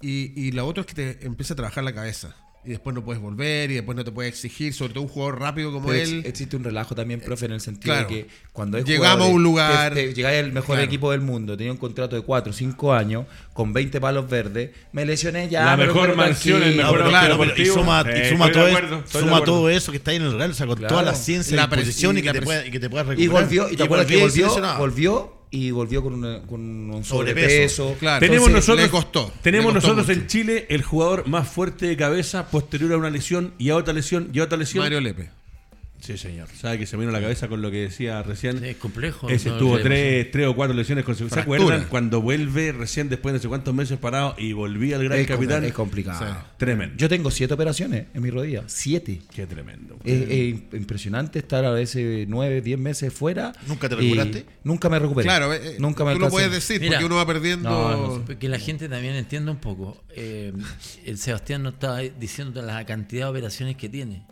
[SPEAKER 2] y, y lo otro es que te empieza a trabajar la cabeza. Y después no puedes volver y después no te puedes exigir, sobre todo un jugador rápido como
[SPEAKER 4] Pero ex-
[SPEAKER 2] él.
[SPEAKER 4] existe un relajo también, profe, en el sentido
[SPEAKER 2] claro.
[SPEAKER 4] de que cuando hay
[SPEAKER 2] Llegamos a un lugar-
[SPEAKER 4] llegáis al mejor
[SPEAKER 2] Claro.
[SPEAKER 4] equipo del mundo, tenía un contrato de 4 o 5 años, con 20 palos verdes, me lesioné ya.
[SPEAKER 1] La mejor mansión, el mejor
[SPEAKER 3] No,
[SPEAKER 1] Claro,
[SPEAKER 3] pero- y suma,
[SPEAKER 1] Eh,
[SPEAKER 3] y suma todo, es-
[SPEAKER 1] acuerdo, de
[SPEAKER 3] suma todo eso que está ahí en el Real, o sea, con
[SPEAKER 4] Claro.
[SPEAKER 3] toda la ciencia
[SPEAKER 2] La
[SPEAKER 3] y posición y,
[SPEAKER 2] y la
[SPEAKER 3] pueda, y que te puedas
[SPEAKER 4] Y
[SPEAKER 3] recuperar.
[SPEAKER 4] volvió, y te acuerdas que
[SPEAKER 3] y
[SPEAKER 4] volvió, volvió y volvió con, una- con un
[SPEAKER 3] Sobrepeso.
[SPEAKER 4] sobrepeso.
[SPEAKER 2] Claro.
[SPEAKER 1] Tenemos
[SPEAKER 2] Entonces,
[SPEAKER 1] nosotros,
[SPEAKER 2] le costó,
[SPEAKER 1] tenemos
[SPEAKER 2] le costó
[SPEAKER 1] nosotros
[SPEAKER 2] mucho.
[SPEAKER 1] en Chile el jugador más fuerte de cabeza posterior a una lesión y a otra lesión y a otra lesión.
[SPEAKER 2] Mario Lepe.
[SPEAKER 1] Sí, señor. Sabe que se me vino a la cabeza con lo que decía recién.
[SPEAKER 5] Sí, es complejo.
[SPEAKER 1] Ese
[SPEAKER 5] No,
[SPEAKER 1] tuvo tres, tres o cuatro lesiones consecutivas. ¿Se acuerdan cuando vuelve recién después de no sé cuántos meses parado y volvía al gran
[SPEAKER 4] Es,
[SPEAKER 1] capitán?
[SPEAKER 4] es complicado.
[SPEAKER 2] Sí.
[SPEAKER 1] Tremendo.
[SPEAKER 4] Yo tengo siete operaciones en mi rodilla. Siete.
[SPEAKER 1] Qué tremendo.
[SPEAKER 4] Es, es impresionante estar a veces nueve, diez meses fuera.
[SPEAKER 3] ¿Nunca te recuperaste?
[SPEAKER 4] Nunca me recuperé.
[SPEAKER 2] Claro, eh,
[SPEAKER 4] nunca me
[SPEAKER 2] tú lo puedes decir
[SPEAKER 5] Mira.
[SPEAKER 2] porque uno va perdiendo.
[SPEAKER 4] No, no
[SPEAKER 5] Que la gente también entienda un poco. Eh, el Sebastián nos está diciendo la cantidad de operaciones que tiene.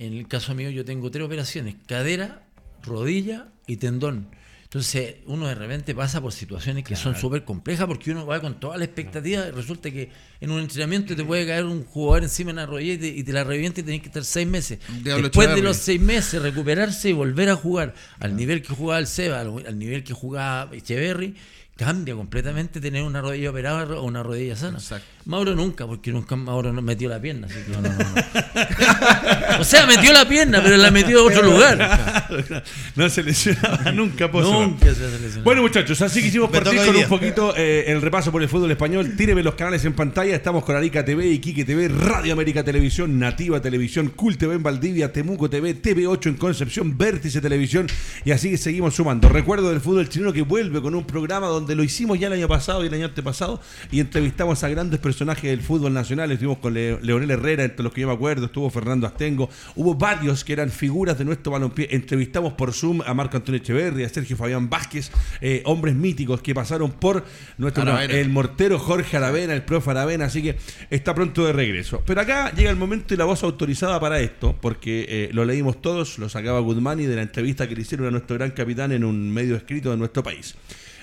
[SPEAKER 5] En el caso mío yo tengo tres operaciones, cadera, rodilla y tendón. Entonces uno de repente pasa por situaciones que son súper complejas porque uno va con toda la expectativa y resulta que en un entrenamiento te puede caer un jugador encima en la rodilla y te, y te la revienta y tenés que estar seis meses.
[SPEAKER 2] Diablo
[SPEAKER 5] Después de los seis meses recuperarse y volver a jugar al nivel que jugaba el Seba, al, al nivel que jugaba Echeverry, cambia completamente tener una rodilla operada o una rodilla sana.
[SPEAKER 2] Exacto.
[SPEAKER 5] Mauro nunca, porque nunca Mauro no metió la pierna. así que- o sea, metió la pierna, pero la metió a otro lugar.
[SPEAKER 1] no se lesionaba nunca, Pozo.
[SPEAKER 5] Nunca se hace lesionar.
[SPEAKER 1] Bueno, muchachos, así que hicimos partir con un poquito eh, el repaso por el fútbol español. Tíreme los canales en pantalla. Estamos con Arica TV, Iquique TV, Radio América Televisión, Nativa Televisión, Cool TV en Valdivia, Temuco TV, TV8 en Concepción, Vértice Televisión. Y así seguimos sumando. Recuerdo del fútbol chileno que vuelve con un programa donde lo hicimos ya el año pasado y el año antepasado y entrevistamos a grandes personajes del fútbol nacional. Estuvimos con Le- Leonel Herrera, entre los que yo me acuerdo, estuvo Fernando Astengo. Hubo varios que eran figuras de nuestro balompié. Entrevistamos por Zoom a Marco Antonio Echeverri, a Sergio Fabián Vázquez, eh, hombres míticos que pasaron por nuestro el mortero Jorge Aravena, el profe Aravena, así que está pronto de regreso. Pero acá llega el momento y la voz autorizada para esto, porque eh, lo leímos todos, lo sacaba Guzmani de la entrevista que le hicieron a nuestro gran capitán en un medio escrito de nuestro país.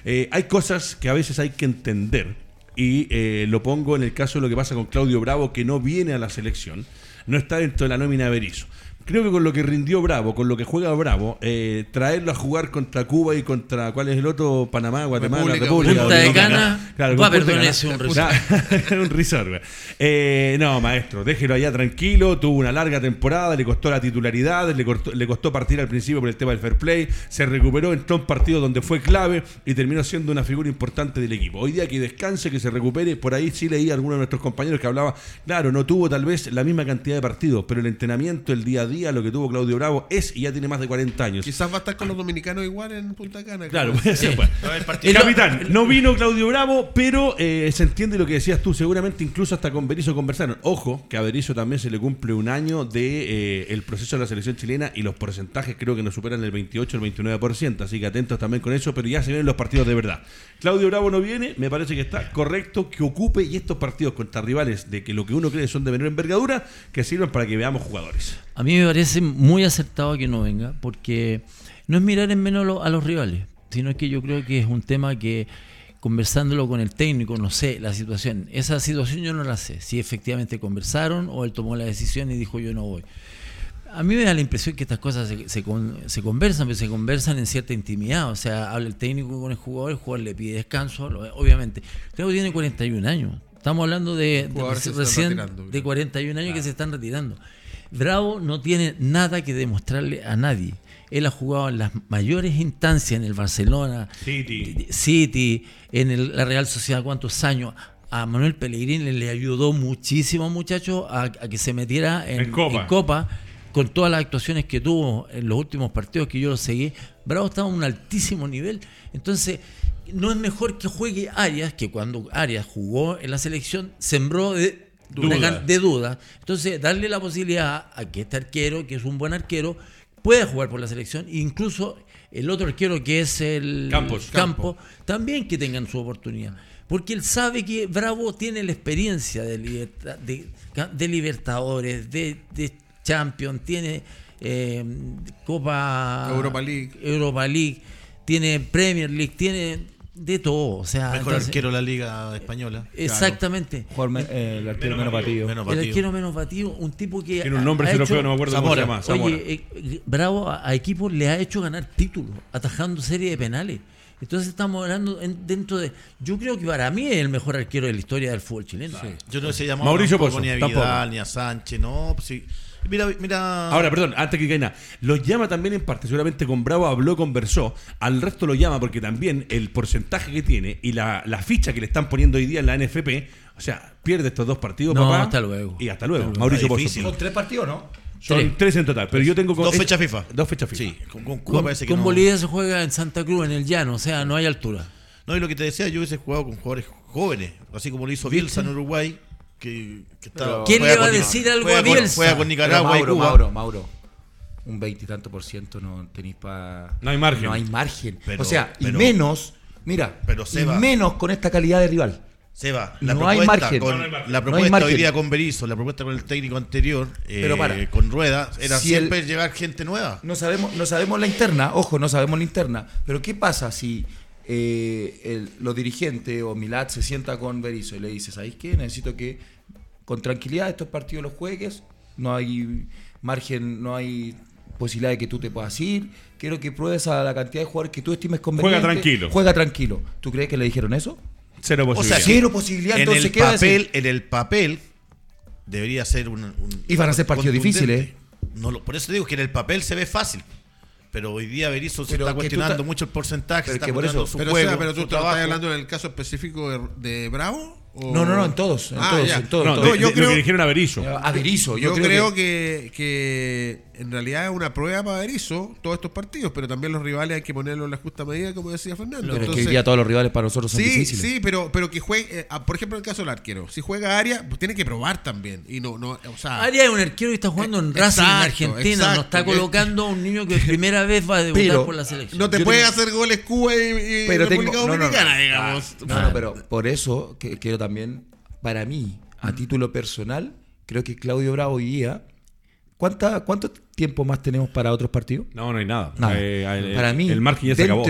[SPEAKER 1] Eh, hay cosas que a veces hay que entender, y eh, lo pongo en el caso de lo que pasa con Claudio Bravo, que no viene a la selección, no está dentro de la nómina de Berizzo. Creo que con lo que rindió Bravo, con lo que juega Bravo, eh, traerlo a jugar contra Cuba y contra, ¿cuál es el otro? Panamá, Guatemala,
[SPEAKER 2] República
[SPEAKER 1] República.
[SPEAKER 5] De. Cana.
[SPEAKER 1] Claro,
[SPEAKER 5] Va, perdón, es un.
[SPEAKER 1] Claro, un güey. Eh, no, maestro, déjelo allá tranquilo. Tuvo una larga temporada, le costó la titularidad, le costó, le costó partir al principio por el tema del fair play. Se recuperó, entró en partido donde fue clave y terminó siendo una figura importante del equipo. Hoy día que descanse, que se recupere. Por ahí sí leí a algunos de nuestros compañeros que hablaba, claro, no tuvo tal vez la misma cantidad de partidos, pero el entrenamiento, el día a día liga lo que tuvo Claudio Bravo. Es y ya tiene más de 40 años.
[SPEAKER 2] Quizás va a estar con los dominicanos igual en Punta Cana.
[SPEAKER 1] Claro, puede ser. pues.
[SPEAKER 5] Y lo-
[SPEAKER 1] Capitán, no vino Claudio Bravo, pero eh, se entiende lo que decías tú. Seguramente incluso hasta con Berizzo conversaron. Ojo, que a Berizzo también se le cumple un año de eh, el proceso de la selección chilena y los porcentajes creo que no superan el 28 o el 29%. Así que atentos también con eso, pero ya se vienen los partidos de verdad. Claudio Bravo no viene, me parece que está correcto que ocupe y estos partidos contra rivales de que lo que uno cree son de menor envergadura, que sirvan para que veamos jugadores.
[SPEAKER 5] A mí me parece muy acertado que no venga, porque no es mirar en menos lo- a los rivales, sino que yo creo que es un tema que conversándolo con el técnico, no sé, la situación, esa situación yo no la sé, si efectivamente conversaron o él tomó la decisión y dijo yo no voy. A mí me da la impresión que estas cosas se, se con- se conversan, pero se conversan en cierta intimidad. O sea, habla el técnico con el jugador, el jugador le pide descanso, obviamente. Claudio tiene 41 años. Estamos hablando de, de
[SPEAKER 2] que
[SPEAKER 5] recién de 41 años que se están retirando. Bravo no tiene nada que demostrarle a nadie. Él ha jugado en las mayores instancias en el Barcelona,
[SPEAKER 1] City.
[SPEAKER 5] City, en el- la Real Sociedad, ¿cuántos años? A Manuel Pellegrini le ayudó muchísimo, muchachos, a, a que se metiera en,
[SPEAKER 1] En Copa.
[SPEAKER 5] en Copa, con todas las actuaciones que tuvo en los últimos partidos que yo lo seguí. Bravo estaba a un altísimo nivel. Entonces, no es mejor que juegue Arias, que cuando Arias jugó en la selección, sembró de
[SPEAKER 1] Duda.
[SPEAKER 5] de dudas. Entonces, darle la posibilidad a que este arquero, que es un buen arquero, pueda jugar por la selección, incluso el otro arquero que es el
[SPEAKER 1] Campos.
[SPEAKER 5] Campo, también que tengan su oportunidad. Porque él sabe que Bravo tiene la experiencia de, liberta- de, de Libertadores, de, de Champions, tiene eh, Copa
[SPEAKER 2] Europa League.
[SPEAKER 5] Europa League, tiene Premier League, tiene de todo. O sea,
[SPEAKER 3] Mejor
[SPEAKER 5] entonces-
[SPEAKER 3] arquero de la Liga Española.
[SPEAKER 5] Exactamente.
[SPEAKER 4] Me- eh, el arquero menos batido.
[SPEAKER 3] Menos
[SPEAKER 5] El
[SPEAKER 3] batido.
[SPEAKER 5] arquero menos batido, un tipo que.
[SPEAKER 1] Tiene un nombre
[SPEAKER 5] ha
[SPEAKER 1] europeo,
[SPEAKER 5] hecho-
[SPEAKER 1] no me acuerdo cómo se llama.
[SPEAKER 5] Oye, eh, Bravo a, a equipos le ha hecho ganar títulos, atajando serie de penales. Entonces estamos hablando en- dentro de. Yo creo que para mí es el mejor arquero de la historia del fútbol chileno.
[SPEAKER 3] Yo no se llamaba
[SPEAKER 1] Mauricio
[SPEAKER 3] tampoco
[SPEAKER 1] Pozo,
[SPEAKER 3] ni a
[SPEAKER 1] tampoco.
[SPEAKER 3] Vidal, ni a Sánchez, no. Pues sí. Mira, mira.
[SPEAKER 1] Ahora, perdón, antes que caiga, los llama también en parte, seguramente con Bravo habló, conversó, al resto lo llama porque también el porcentaje que tiene y la, la ficha que le están poniendo hoy día en la NFP, o sea, pierde estos dos partidos,
[SPEAKER 5] No,
[SPEAKER 1] papá.
[SPEAKER 5] hasta luego.
[SPEAKER 1] Y hasta luego. Mauricio Pozo.
[SPEAKER 4] Son tres partidos, ¿no?
[SPEAKER 1] Son
[SPEAKER 5] Tres.
[SPEAKER 1] tres en total, pero yo tengo con-
[SPEAKER 3] Dos fechas FIFA.
[SPEAKER 1] Dos fechas FIFA.
[SPEAKER 3] Sí, con, con Cuba
[SPEAKER 5] Con,
[SPEAKER 3] parece que
[SPEAKER 5] con
[SPEAKER 3] no.
[SPEAKER 5] Bolivia se juega en Santa Cruz, en el llano, o sea, no hay altura.
[SPEAKER 3] No, y lo que te decía, yo hubiese jugado con jugadores jóvenes, así como lo hizo Bielsa en Uruguay, que, que estaba-
[SPEAKER 5] ¿Quién le va a decir algo a
[SPEAKER 3] con-
[SPEAKER 5] Bielsa?
[SPEAKER 3] Juega con Nicaragua
[SPEAKER 4] Mauro,
[SPEAKER 3] y Cuba.
[SPEAKER 4] Mauro, Mauro. Un veintitanto por ciento no tenéis para.
[SPEAKER 1] No hay margen.
[SPEAKER 4] No hay margen.
[SPEAKER 3] Pero-
[SPEAKER 4] o sea, y menos. Mira,
[SPEAKER 3] pero
[SPEAKER 4] y menos con esta calidad de rival.
[SPEAKER 3] Seba, la
[SPEAKER 4] No hay
[SPEAKER 3] propuesta,
[SPEAKER 4] margen.
[SPEAKER 3] con-
[SPEAKER 4] No, no hay margen.
[SPEAKER 3] la
[SPEAKER 4] No
[SPEAKER 3] propuesta
[SPEAKER 4] hay margen.
[SPEAKER 3] hoy día con Berizzo, la propuesta con el técnico anterior, eh,
[SPEAKER 4] Pero para.
[SPEAKER 3] con Rueda, era
[SPEAKER 4] Si
[SPEAKER 3] siempre
[SPEAKER 4] el-
[SPEAKER 3] llevar gente nueva.
[SPEAKER 4] No sabemos, no sabemos la interna, ojo, no sabemos la interna. Pero ¿qué pasa si eh, el- los dirigentes o Milad se sienta con Berizzo y le dice, ¿sabéis qué? Necesito que con tranquilidad estos partidos los juegues, no hay margen, no hay posibilidad de que tú te puedas ir, quiero que pruebes a la cantidad de jugadores que tú estimes conveniente.
[SPEAKER 1] tranquilo.
[SPEAKER 4] Juega tranquilo. ¿Tú crees que le dijeron eso?
[SPEAKER 1] Cero
[SPEAKER 3] O sea,
[SPEAKER 1] posibilidad.
[SPEAKER 4] Cero posibilidad,
[SPEAKER 3] en
[SPEAKER 4] entonces,
[SPEAKER 3] el
[SPEAKER 4] ¿qué va a
[SPEAKER 3] papel,
[SPEAKER 4] decir?
[SPEAKER 3] en el papel debería ser un, un-
[SPEAKER 4] Y van a ser partidos difíciles,
[SPEAKER 3] No, lo- por eso digo que en el papel se ve fácil. Pero hoy día Berizzo se está
[SPEAKER 4] tú
[SPEAKER 3] cuestionando mucho el porcentaje,
[SPEAKER 4] Pero
[SPEAKER 3] se está
[SPEAKER 4] por eso-
[SPEAKER 3] su
[SPEAKER 2] Pero, o
[SPEAKER 3] juego,
[SPEAKER 2] sea, pero tú te estás hablando en el caso específico de, de Bravo. O-
[SPEAKER 4] No, no, no, en todos, en
[SPEAKER 2] Ah,
[SPEAKER 4] todos, en todos,
[SPEAKER 1] No, de-
[SPEAKER 4] todos.
[SPEAKER 1] de-
[SPEAKER 2] yo
[SPEAKER 1] lo
[SPEAKER 2] creo-
[SPEAKER 1] que dijeron a Berizzo.
[SPEAKER 4] A Berizzo,
[SPEAKER 2] Yo, creo, que... Que, en realidad es una prueba para Berizzo todos estos partidos, pero también los rivales hay que ponerlos en la justa medida, como decía Fernando.
[SPEAKER 4] Pero es que
[SPEAKER 2] Entonces-
[SPEAKER 4] hoy día todos los rivales para nosotros son
[SPEAKER 2] Sí,
[SPEAKER 4] difíciles.
[SPEAKER 2] sí, pero, pero que juegue, eh, ah, por ejemplo, en el caso del arquero, si juega área, pues tiene que probar también. Y no, no, o sea,
[SPEAKER 5] Arias es un arquero que está jugando en
[SPEAKER 2] Eh,
[SPEAKER 5] Racing en Argentina.
[SPEAKER 2] exacto,
[SPEAKER 5] no está colocando a un niño que primera vez va a debutar
[SPEAKER 4] Pero-
[SPEAKER 5] por la selección.
[SPEAKER 2] no te
[SPEAKER 4] yo
[SPEAKER 2] puede
[SPEAKER 4] tengo-
[SPEAKER 2] hacer goles Cuba y, y
[SPEAKER 4] pero
[SPEAKER 2] República
[SPEAKER 4] tengo, no, no, no.
[SPEAKER 2] Dominicana, digamos.
[SPEAKER 4] No, no, pero por eso que quiero también, para mí,
[SPEAKER 2] Mm.
[SPEAKER 4] a título personal, creo que Claudio Bravo hoy día. ¿cuánta, ¿Cuánto tiempo más tenemos para otros partidos?
[SPEAKER 1] No, no hay nada.
[SPEAKER 4] Nada.
[SPEAKER 1] Eh, el-
[SPEAKER 4] para mí,
[SPEAKER 1] el margen ya se acabó.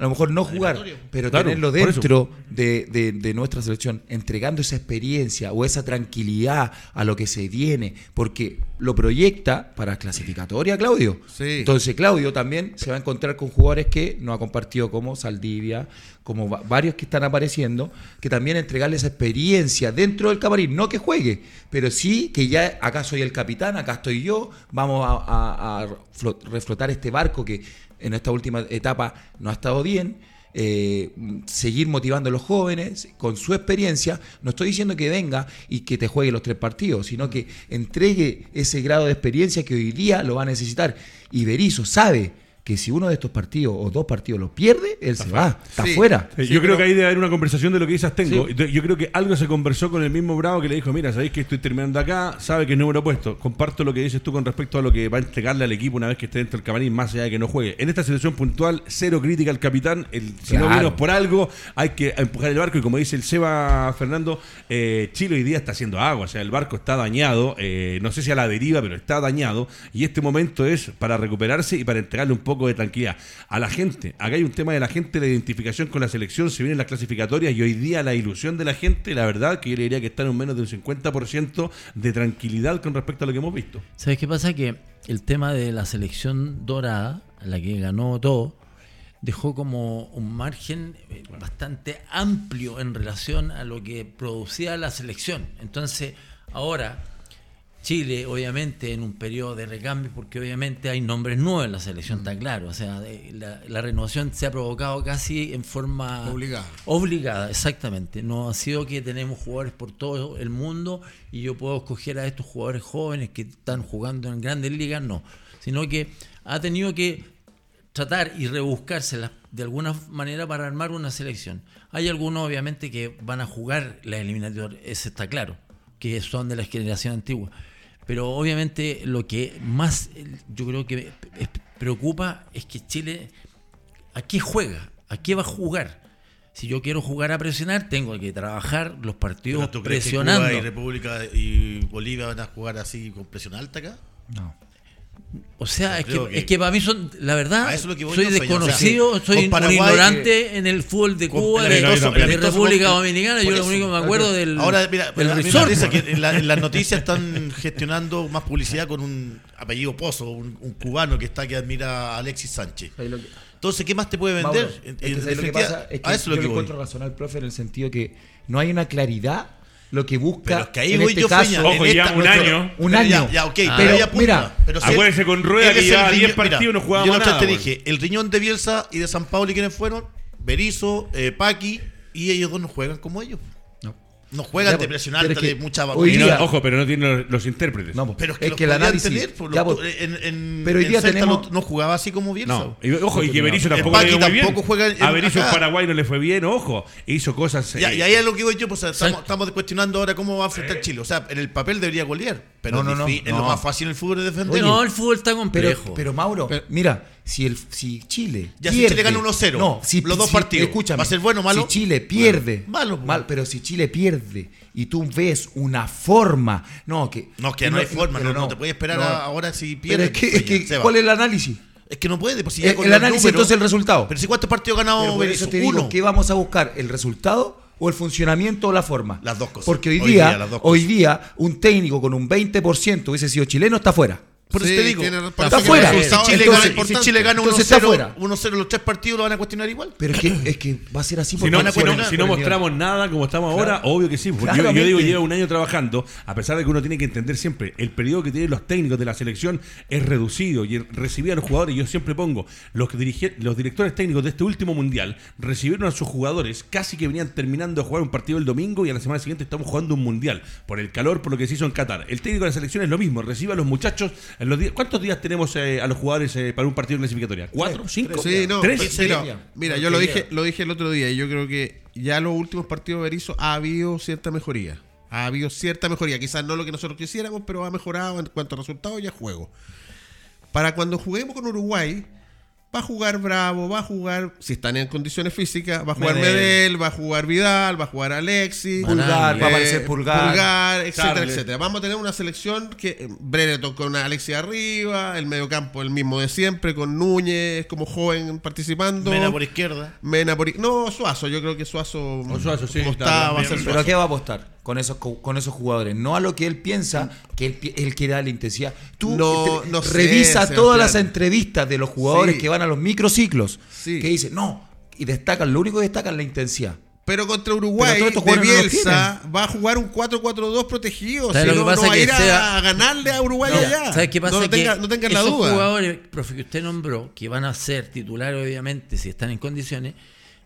[SPEAKER 4] A lo mejor no jugar, pero
[SPEAKER 1] Claro,
[SPEAKER 4] tenerlo dentro de, de- de nuestra selección, entregando esa experiencia o esa tranquilidad a lo que se viene, porque lo proyecta para clasificatoria, Claudio.
[SPEAKER 2] Sí.
[SPEAKER 4] Entonces, Claudio también se va a encontrar con jugadores que no ha compartido, como Saldivia, como va- varios que están apareciendo, que también entregarle esa experiencia dentro del camarín, no que juegue, pero sí que ya acá soy el capitán, acá estoy yo, vamos a, a- a flo- reflotar este barco que en esta última etapa no ha estado bien. eh, seguir motivando a los jóvenes con su experiencia. No estoy diciendo que venga y que te juegue los tres partidos, sino que entregue ese grado de experiencia que hoy día lo va a necesitar. Y Berizzo sabe que si uno de estos partidos o dos partidos lo pierde, él se va, está
[SPEAKER 2] Sí.
[SPEAKER 4] fuera.
[SPEAKER 1] Sí,
[SPEAKER 2] Sí,
[SPEAKER 1] yo creo
[SPEAKER 2] pero-
[SPEAKER 1] que ahí debe haber una conversación de lo que dices tengo. Yo creo que algo se conversó con el mismo Bravo que le dijo, mira, sabéis que estoy terminando acá, sabe que es número puesto. Comparto lo que dices tú con respecto a lo que va a entregarle al equipo una vez que esté dentro del camarín, más allá de que no juegue. En esta situación puntual, cero crítica al capitán. El, si no vino por algo, hay que empujar el barco. Y como dice el Seba Fernando, eh, Chile hoy día está haciendo agua. O sea, el barco está dañado. eh, no sé si a la deriva, pero está dañado. Y este momento es para recuperarse y para entregarle un poco de tranquilidad a la gente. Acá hay un tema de la gente, la identificación con la selección. Se vienen las clasificatorias y hoy día la ilusión de la gente, la verdad, que yo le diría que está en un menos de un 50% de tranquilidad con respecto a lo que hemos visto.
[SPEAKER 5] ¿Sabes qué pasa? Que el tema de la selección dorada, la que ganó todo, dejó como un margen eh, bastante amplio en relación a lo que producía la selección. Entonces, ahora Chile, obviamente, en un periodo de recambio, porque obviamente hay nombres nuevos en la selección, está claro. O sea, eh, la, la renovación se ha provocado casi en forma
[SPEAKER 2] Obligada.
[SPEAKER 5] Obligada, exactamente. No ha sido que tenemos jugadores por todo el mundo y yo puedo escoger a estos jugadores jóvenes que están jugando en grandes ligas, no. Sino que ha tenido que tratar y rebuscárselas de alguna manera para armar una selección. Hay algunos, obviamente, que van a jugar la eliminatoria, ese está claro, que son de la generación antigua. Pero obviamente lo que más eh, yo creo que preocupa es que Chile ¿a qué juega? ¿A qué va a jugar? Si yo quiero jugar a presionar, tengo que trabajar los partidos
[SPEAKER 3] ¿Pero tú crees que
[SPEAKER 5] presionando.
[SPEAKER 3] Cuba y República y Bolivia van a jugar así con presión alta acá?
[SPEAKER 4] No.
[SPEAKER 5] O sea, es que, es que para mí son, la verdad,
[SPEAKER 3] A eso es lo que voy
[SPEAKER 5] soy desconocido,
[SPEAKER 3] o sea,
[SPEAKER 5] soy un ignorante en el fútbol de Cuba, de,
[SPEAKER 3] amistoso-
[SPEAKER 5] de
[SPEAKER 3] el amistoso
[SPEAKER 5] República
[SPEAKER 3] con-
[SPEAKER 5] Dominicana. Yo lo único que me acuerdo del,
[SPEAKER 3] Ahora, mira,
[SPEAKER 5] del
[SPEAKER 3] me que en, la- en las noticias están gestionando más publicidad con un apellido Pozo, un, un cubano que está que admira a Alexis Sánchez.
[SPEAKER 4] ¿Sabes lo que-
[SPEAKER 3] Entonces, ¿qué más te puede vender?
[SPEAKER 4] Mauro,
[SPEAKER 3] En-
[SPEAKER 4] es que
[SPEAKER 3] en
[SPEAKER 4] ¿sabes lo que pasa? Es que
[SPEAKER 3] a eso es
[SPEAKER 4] yo
[SPEAKER 3] lo que
[SPEAKER 4] encuentro razón al profe en el sentido que no hay una claridad lo que busca
[SPEAKER 3] Pero es que ahí
[SPEAKER 4] en
[SPEAKER 3] voy
[SPEAKER 4] este
[SPEAKER 3] yo,
[SPEAKER 4] caso,
[SPEAKER 3] Feña.
[SPEAKER 1] Ojo, ya un
[SPEAKER 3] nuestro-
[SPEAKER 1] año.
[SPEAKER 4] Un
[SPEAKER 3] Ya,
[SPEAKER 4] año.
[SPEAKER 3] Ya, ok,
[SPEAKER 5] Ah.
[SPEAKER 3] pero
[SPEAKER 4] Pero,
[SPEAKER 3] ahí apunta.
[SPEAKER 4] mira,
[SPEAKER 3] pero si él-
[SPEAKER 1] acuérdese con Rueda que llevaba 10
[SPEAKER 3] riñón-
[SPEAKER 1] partidos y no jugaba
[SPEAKER 3] Yo
[SPEAKER 1] nada,
[SPEAKER 3] te dije, el riñón de Bielsa y de San Pablo, ¿y quiénes fueron? Berizzo, eh, Paqui, y ellos dos no juegan como ellos.
[SPEAKER 4] No.
[SPEAKER 3] Juegan de presión alta,
[SPEAKER 4] es que
[SPEAKER 3] de mucha
[SPEAKER 4] hoy
[SPEAKER 1] no- ojo, pero no tiene los, los intérpretes.
[SPEAKER 4] No, pues,
[SPEAKER 3] Pero es que,
[SPEAKER 4] es
[SPEAKER 3] los
[SPEAKER 4] que el análisis.
[SPEAKER 3] tener, pues,
[SPEAKER 4] ya, pues,
[SPEAKER 3] en, en,
[SPEAKER 4] pero hoy
[SPEAKER 3] en
[SPEAKER 4] día tenemos-
[SPEAKER 3] no, no jugaba así como Bielsa.
[SPEAKER 1] No, y ojo, y que Berizzo tampoco le muy bien.
[SPEAKER 3] tampoco juega en-
[SPEAKER 1] a Berizzo en. Paraguay no le fue bien, ojo. Hizo cosas.
[SPEAKER 3] Ya,
[SPEAKER 1] eh,
[SPEAKER 3] y ahí es lo que digo yo, pues estamos, cuestionando ahora cómo va a enfrentar Chile. O sea, en el papel debería golear, pero
[SPEAKER 4] No, no,
[SPEAKER 3] es
[SPEAKER 4] no,
[SPEAKER 3] es
[SPEAKER 4] no.
[SPEAKER 3] lo más fácil en el fútbol de defender.
[SPEAKER 4] Oye,
[SPEAKER 5] no, el fútbol está
[SPEAKER 4] Pero,
[SPEAKER 5] complejo.
[SPEAKER 4] pero Mauro,
[SPEAKER 2] Pero-
[SPEAKER 4] mira, si el si Chile
[SPEAKER 3] Ya, si
[SPEAKER 4] pierde,
[SPEAKER 3] Chile gana 1-0,
[SPEAKER 4] no, si,
[SPEAKER 3] los dos
[SPEAKER 4] si-
[SPEAKER 3] partidos,
[SPEAKER 4] escúchame,
[SPEAKER 3] ¿va a ser bueno o malo?
[SPEAKER 4] Si Chile pierde,
[SPEAKER 3] Malo, malo,
[SPEAKER 4] mal, pero si Chile pierde y tú ves una forma, no que
[SPEAKER 3] No, que no, hay forma, no, no te puedes esperar
[SPEAKER 4] no.
[SPEAKER 3] a- ahora si
[SPEAKER 4] Pero
[SPEAKER 3] pierde.
[SPEAKER 4] es que,
[SPEAKER 3] pues,
[SPEAKER 4] es que,
[SPEAKER 3] Seba.
[SPEAKER 4] ¿cuál es el análisis?
[SPEAKER 3] Es que no puede, pues si ya
[SPEAKER 4] El, análisis
[SPEAKER 3] números-
[SPEAKER 4] entonces el resultado.
[SPEAKER 3] Pero si cuántos partidos ha ganado Berizzo?
[SPEAKER 4] te digo,
[SPEAKER 3] Uno.
[SPEAKER 4] ¿qué vamos a buscar? ¿El resultado o el funcionamiento o la forma?
[SPEAKER 3] Las dos cosas.
[SPEAKER 4] Porque hoy,
[SPEAKER 3] Hoy
[SPEAKER 4] día,
[SPEAKER 3] día,
[SPEAKER 4] hoy día, un técnico con un 20% hubiese sido chileno está fuera.
[SPEAKER 3] Por eso
[SPEAKER 2] Sí,
[SPEAKER 3] te digo,
[SPEAKER 2] tiene-
[SPEAKER 3] está
[SPEAKER 4] fuera.
[SPEAKER 3] Si Chile,
[SPEAKER 2] es
[SPEAKER 3] gana, si. Chile gana
[SPEAKER 4] Entonces está
[SPEAKER 3] 1-0
[SPEAKER 4] fuera.
[SPEAKER 3] 1-0 los tres partidos lo van a cuestionar igual.
[SPEAKER 4] Pero es que, es que va a ser así
[SPEAKER 1] Si
[SPEAKER 4] porque
[SPEAKER 1] no,
[SPEAKER 3] van a
[SPEAKER 1] si no-
[SPEAKER 3] cuestionar
[SPEAKER 1] si no
[SPEAKER 4] el nivel.
[SPEAKER 1] mostramos nada como estamos ahora, obvio que sí. Porque yo, digo, llevo un año trabajando, a pesar de que uno tiene que entender siempre, el periodo que tienen los técnicos de la selección es reducido y recibir a los jugadores, yo siempre pongo, los, que dirige- los directores técnicos de este último mundial recibieron a sus jugadores casi que venían terminando de jugar un partido el domingo y a la semana siguiente estamos jugando un mundial, por el calor, por lo que se hizo en Qatar. El técnico de la selección es lo mismo, recibe a los muchachos en los días. ¿Cuántos días tenemos eh, a los jugadores eh, para un partido clasificatoria? ¿Cuatro? ¿Cinco?
[SPEAKER 2] Sí, no,
[SPEAKER 1] ¿Tres?
[SPEAKER 2] mira, mira, yo lo dije, lo dije el otro día y yo creo que ya los últimos partidos de Berizzo ha habido cierta mejoría. Ha habido cierta mejoría, quizás no lo que nosotros quisiéramos, pero ha mejorado en cuanto a resultados y a juego. Para cuando juguemos con Uruguay, va a jugar Bravo, va a jugar, si están en condiciones físicas, va a jugar
[SPEAKER 4] Medel.
[SPEAKER 2] Medel, va a jugar Vidal, va a jugar Alexis,
[SPEAKER 4] Pulgar, va a aparecer Pulgar.
[SPEAKER 2] Pulgar, etcétera,
[SPEAKER 1] Charles.
[SPEAKER 2] etcétera. Vamos a tener una selección que eh, Brereton con Alexis arriba, el mediocampo el mismo de siempre, con Núñez como joven participando.
[SPEAKER 3] Mena por izquierda.
[SPEAKER 2] Mena por- No, Suazo, yo creo que Suazo.
[SPEAKER 1] O Suazo, sí,
[SPEAKER 2] como
[SPEAKER 1] está
[SPEAKER 2] va a ser
[SPEAKER 4] Pero ¿a
[SPEAKER 2] Suazo.
[SPEAKER 4] qué va a apostar con esos, co- con esos jugadores? No a lo que él piensa, que él, quiere dar la intensidad. Tú
[SPEAKER 2] No,
[SPEAKER 4] te-
[SPEAKER 2] no sé,
[SPEAKER 4] revisa
[SPEAKER 2] Sebastián.
[SPEAKER 4] todas las entrevistas de los jugadores
[SPEAKER 2] Sí.
[SPEAKER 4] que van a los microciclos,
[SPEAKER 2] Sí.
[SPEAKER 4] que dicen, no, y destacan, lo único que destacan es la intensidad.
[SPEAKER 2] Pero contra
[SPEAKER 4] Pero
[SPEAKER 2] Uruguay,
[SPEAKER 4] estos
[SPEAKER 2] de
[SPEAKER 4] no los
[SPEAKER 2] Bielsa, va a jugar un 4-4-2 protegido.
[SPEAKER 5] ¿Sabes
[SPEAKER 2] Si
[SPEAKER 5] lo
[SPEAKER 2] no,
[SPEAKER 5] que pasa?
[SPEAKER 2] no va a
[SPEAKER 5] Que
[SPEAKER 2] ir a,
[SPEAKER 5] Seba-
[SPEAKER 2] a ganarle a Uruguay allá.
[SPEAKER 5] ¿Sabes qué pasa?
[SPEAKER 2] No, tenga-
[SPEAKER 5] que
[SPEAKER 2] no tengan la
[SPEAKER 5] esos
[SPEAKER 2] duda.
[SPEAKER 5] jugadores, profe, que usted nombró, que van a ser titulares, obviamente, si están en condiciones,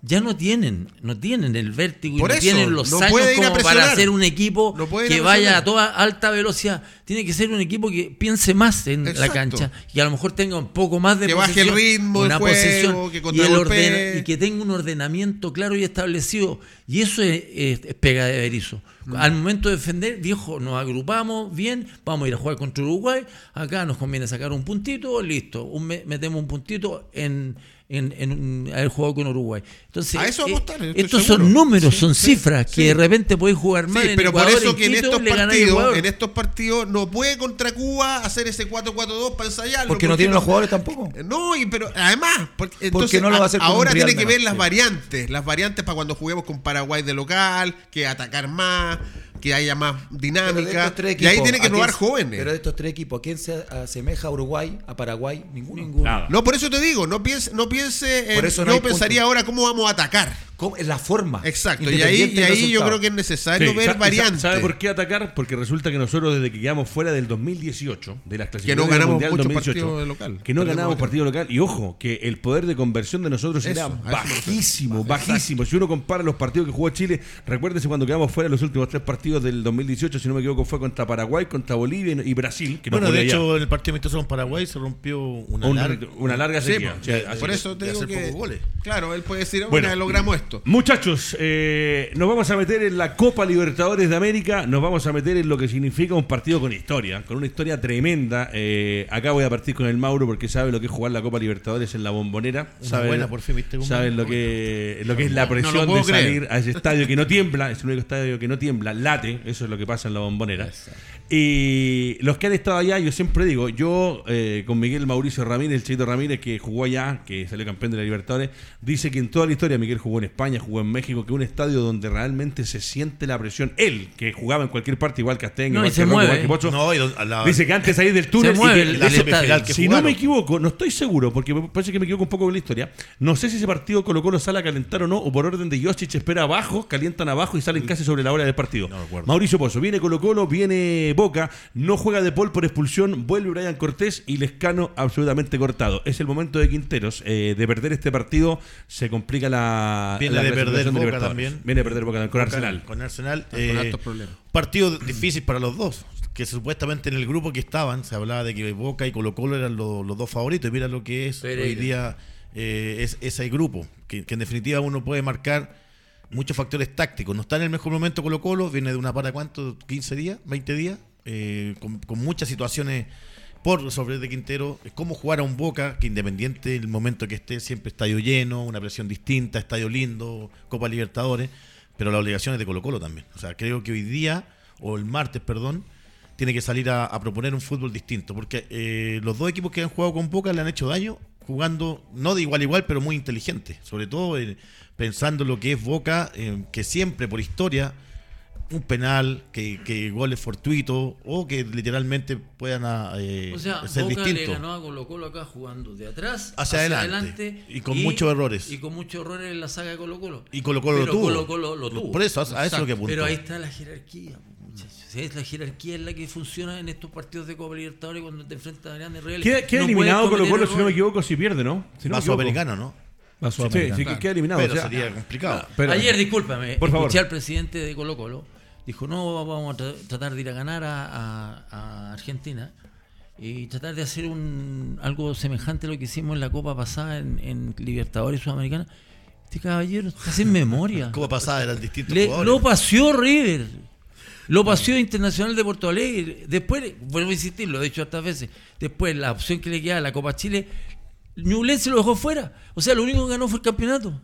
[SPEAKER 5] ya no tienen, no tienen el vértigo
[SPEAKER 2] Por
[SPEAKER 5] y no
[SPEAKER 2] eso,
[SPEAKER 5] tienen los
[SPEAKER 2] no
[SPEAKER 5] años como para hacer un equipo
[SPEAKER 2] No
[SPEAKER 5] que
[SPEAKER 2] a
[SPEAKER 5] vaya a toda alta velocidad. Tiene que ser un equipo que piense más en la cancha y a lo mejor tenga un poco más de
[SPEAKER 2] Que baje el ritmo
[SPEAKER 5] una
[SPEAKER 2] juego,
[SPEAKER 5] posesión
[SPEAKER 2] que
[SPEAKER 5] y, el ordena- y que tenga un ordenamiento claro y establecido. Y eso es, es- es pega de Berizzo.
[SPEAKER 2] Mm.
[SPEAKER 5] Al momento de defender, viejo, nos agrupamos bien, vamos a ir a jugar contra Uruguay, acá nos conviene sacar un puntito, listo, un me- metemos un puntito en, en, en haber jugado con Uruguay. Entonces,
[SPEAKER 2] A eso
[SPEAKER 5] eh,
[SPEAKER 2] apostar,
[SPEAKER 5] estos
[SPEAKER 2] seguro.
[SPEAKER 5] son números,
[SPEAKER 2] Sí,
[SPEAKER 5] son
[SPEAKER 2] sí,
[SPEAKER 5] cifras
[SPEAKER 2] sí.
[SPEAKER 5] que de repente podéis jugar mal
[SPEAKER 2] Sí,
[SPEAKER 5] en
[SPEAKER 2] pero por
[SPEAKER 5] Ecuador,
[SPEAKER 2] eso que en
[SPEAKER 5] Quito,
[SPEAKER 2] estos partidos,
[SPEAKER 5] Ecuador.
[SPEAKER 2] en estos partidos no puede contra Cuba hacer ese 4-4-2 para ensayarlo.
[SPEAKER 7] Porque no tienen los jugadores tampoco.
[SPEAKER 2] No, y pero además, porque, entonces,
[SPEAKER 7] no lo va a hacer
[SPEAKER 2] ahora tiene que ver las
[SPEAKER 7] sí.
[SPEAKER 2] variantes, las variantes para cuando juguemos con Paraguay de local, que atacar más, que haya más
[SPEAKER 7] Pero de
[SPEAKER 2] dinámica.
[SPEAKER 7] tres
[SPEAKER 2] y ahí
[SPEAKER 7] equipos,
[SPEAKER 2] tiene que
[SPEAKER 7] ¿a
[SPEAKER 2] probar
[SPEAKER 7] quién-
[SPEAKER 2] jóvenes.
[SPEAKER 7] Pero de estos tres equipos, ¿a quién se asemeja a Uruguay, a Paraguay? Ninguno.
[SPEAKER 1] Nada.
[SPEAKER 2] No, por eso te digo, no piense, no piense en,
[SPEAKER 7] Por eso no
[SPEAKER 2] yo pensaría
[SPEAKER 7] punto.
[SPEAKER 2] ahora cómo vamos a atacar.
[SPEAKER 7] ¿Cómo? Es la forma.
[SPEAKER 2] Exacto, y ahí, y ahí yo creo que es necesario
[SPEAKER 1] Sí,
[SPEAKER 2] ver
[SPEAKER 1] sa-
[SPEAKER 2] variantes.
[SPEAKER 1] ¿Sabe por qué atacar? Porque resulta que nosotros desde que quedamos fuera del 2018, de las clasificatorias
[SPEAKER 2] no ganamos
[SPEAKER 1] del Mundial
[SPEAKER 2] muchos
[SPEAKER 1] 2018,
[SPEAKER 2] partidos de local.
[SPEAKER 1] que no
[SPEAKER 2] Perdemos
[SPEAKER 1] ganábamos
[SPEAKER 2] local.
[SPEAKER 1] partido local. Y ojo, que el poder de conversión de nosotros
[SPEAKER 2] Eso,
[SPEAKER 1] era bajísimo, bajísimo. Si uno compara los partidos que jugó Chile, recuérdense cuando quedamos fuera los últimos tres partidos del 2018, si no me equivoco, fue contra Paraguay, contra Bolivia y Brasil, que
[SPEAKER 3] Bueno, de
[SPEAKER 1] allá.
[SPEAKER 3] hecho, en el partido amistoso con Paraguay se rompió una,
[SPEAKER 1] Un-
[SPEAKER 3] larga.
[SPEAKER 1] una larga
[SPEAKER 2] Sí,
[SPEAKER 1] sequía.
[SPEAKER 2] po.
[SPEAKER 1] O sea, así
[SPEAKER 2] por eso te digo que.
[SPEAKER 3] goles.
[SPEAKER 2] Claro, él puede decir,
[SPEAKER 1] Bueno.
[SPEAKER 2] logramos esto.
[SPEAKER 1] Muchachos, eh, nos vamos a meter en la Copa Libertadores de América, nos vamos a meter en lo que significa un partido con historia, con una historia tremenda. Eh, acá voy a partir con el Mauro porque sabe lo que es jugar la Copa Libertadores en la bombonera.
[SPEAKER 3] Una
[SPEAKER 1] Saben,
[SPEAKER 3] buena, por fin, ¿viste
[SPEAKER 1] saben lo que, lo que es la
[SPEAKER 2] No
[SPEAKER 1] presión de
[SPEAKER 2] creer.
[SPEAKER 1] salir a ese estadio que no tiembla, es el único estadio que no tiembla, eso es lo que pasa en la bombonera. Y los que han estado allá, yo siempre digo, yo eh, con Miguel Mauricio Ramírez, el Cheito Ramírez, que jugó allá, que salió campeón de la Libertadores, dice que en toda la historia Miguel jugó en España, jugó en México, que un estadio donde realmente se siente la presión. Él, que jugaba en cualquier parte, igual Casteño,
[SPEAKER 5] No,
[SPEAKER 1] igual
[SPEAKER 5] y se
[SPEAKER 1] que igual que Pocho,
[SPEAKER 3] No, y don- a la-
[SPEAKER 1] dice que antes ahí del túnel...
[SPEAKER 5] Se
[SPEAKER 1] y que-
[SPEAKER 5] el- el estadio.
[SPEAKER 3] que
[SPEAKER 1] si no me equivoco, no estoy seguro, porque me parece que me equivoco un poco con la historia. No sé si ese partido Colo Colo sale a calentar o no, o por orden de Josic espera abajo, calientan abajo y salen casi sobre la hora del partido.
[SPEAKER 3] No.
[SPEAKER 1] Mauricio Pozo, viene Colo Colo, viene Boca, no juega de Paul por expulsión, vuelve Brian Cortés y Lescano absolutamente cortado. Es el momento de Quinteros. eh, de perder este partido se complica la.
[SPEAKER 3] Viene
[SPEAKER 1] la
[SPEAKER 3] de perder Boca también.
[SPEAKER 1] Viene de perder Boca con Arsenal.
[SPEAKER 3] Con Arsenal.
[SPEAKER 2] Con
[SPEAKER 3] eh,
[SPEAKER 2] hartos problemas.
[SPEAKER 3] partido difícil para los dos. Que supuestamente en el grupo que estaban se hablaba de que Boca y Colo Colo eran lo- los dos favoritos. Y mira lo que es
[SPEAKER 5] Pereira.
[SPEAKER 3] hoy día eh, es ese grupo. Que, que en definitiva uno puede marcar muchos factores tácticos. No está en el mejor momento Colo Colo. Viene de una para cuánto, 15 días, 20 días. eh, con, con muchas situaciones por resolver de Quintero. Es cómo jugar a un Boca que independiente el momento que esté, siempre estadio lleno, una presión distinta, estadio lindo, Copa Libertadores. Pero la obligación es de Colo Colo también. O sea, creo que hoy día, o el martes, perdón, tiene que salir a, a proponer un fútbol distinto. Porque eh, los dos equipos que han jugado con Boca le han hecho daño jugando, no de igual a igual, pero muy inteligente. Sobre todo eh, pensando lo que es Boca, eh, que siempre por historia, un penal, que, que goles fortuitos, o que literalmente puedan ah, eh,
[SPEAKER 5] O sea,
[SPEAKER 3] ser
[SPEAKER 5] Boca le ganó a Colo Colo acá jugando de atrás
[SPEAKER 3] Hacia adelante. Y con muchos errores.
[SPEAKER 5] Y con muchos errores en la saga de Colo Colo.
[SPEAKER 3] Y Colo Colo lo tuvo.
[SPEAKER 5] Colo Colo lo tuvo.
[SPEAKER 3] Por eso, a, a eso es lo que apuntó.
[SPEAKER 5] Pero ahí está la jerarquía, muchachos. Si es la jerarquía es la que funciona en estos partidos de Copa Libertadores cuando te enfrentas a grandes rivales.
[SPEAKER 1] Queda, queda
[SPEAKER 5] No
[SPEAKER 1] eliminado Colo Colo, si no me equivoco, si pierde, ¿no? Si no me
[SPEAKER 3] Va
[SPEAKER 1] equivoco.
[SPEAKER 6] Va
[SPEAKER 1] Sí, sí, que queda eliminado.
[SPEAKER 3] Pero
[SPEAKER 1] o sea,
[SPEAKER 3] sería complicado.
[SPEAKER 1] pero-
[SPEAKER 5] Ayer, discúlpame,
[SPEAKER 1] Por favor.
[SPEAKER 5] escuché al presidente de Colo Colo. Dijo, no, vamos a tra- tratar de ir a ganar a, a- a Argentina y tratar de hacer un algo semejante a lo que hicimos en la Copa pasada en, en Libertadores Sudamericana. Este caballero está sin memoria.
[SPEAKER 3] Copa pasada eran distintos
[SPEAKER 5] Le-
[SPEAKER 3] jugadores.
[SPEAKER 5] lo paseó River. Lo paseó Internacional de Porto Alegre. Después, vuelvo a insistir, lo he dicho otras veces. Después, la opción que le queda a la Copa Chile, Ñublense lo dejó fuera. O sea, lo único que ganó fue el campeonato.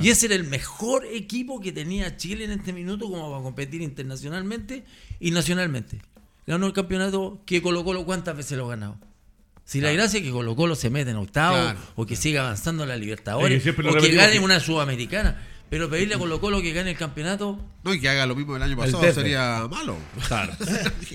[SPEAKER 5] Y ese era el mejor equipo que tenía Chile en este minuto como para competir internacionalmente y nacionalmente. Ganó el campeonato que Colo Colo cuántas veces lo ha ganado. Si la gracia es que Colo Colo se mete en octavo
[SPEAKER 2] Claro.
[SPEAKER 5] o que siga avanzando en la
[SPEAKER 1] Es
[SPEAKER 5] Libertadores o que gane una sudamericana. Pero pedirle a Colo Colo que gane el campeonato
[SPEAKER 2] No, y que haga lo mismo del año pasado sería malo.
[SPEAKER 1] Claro.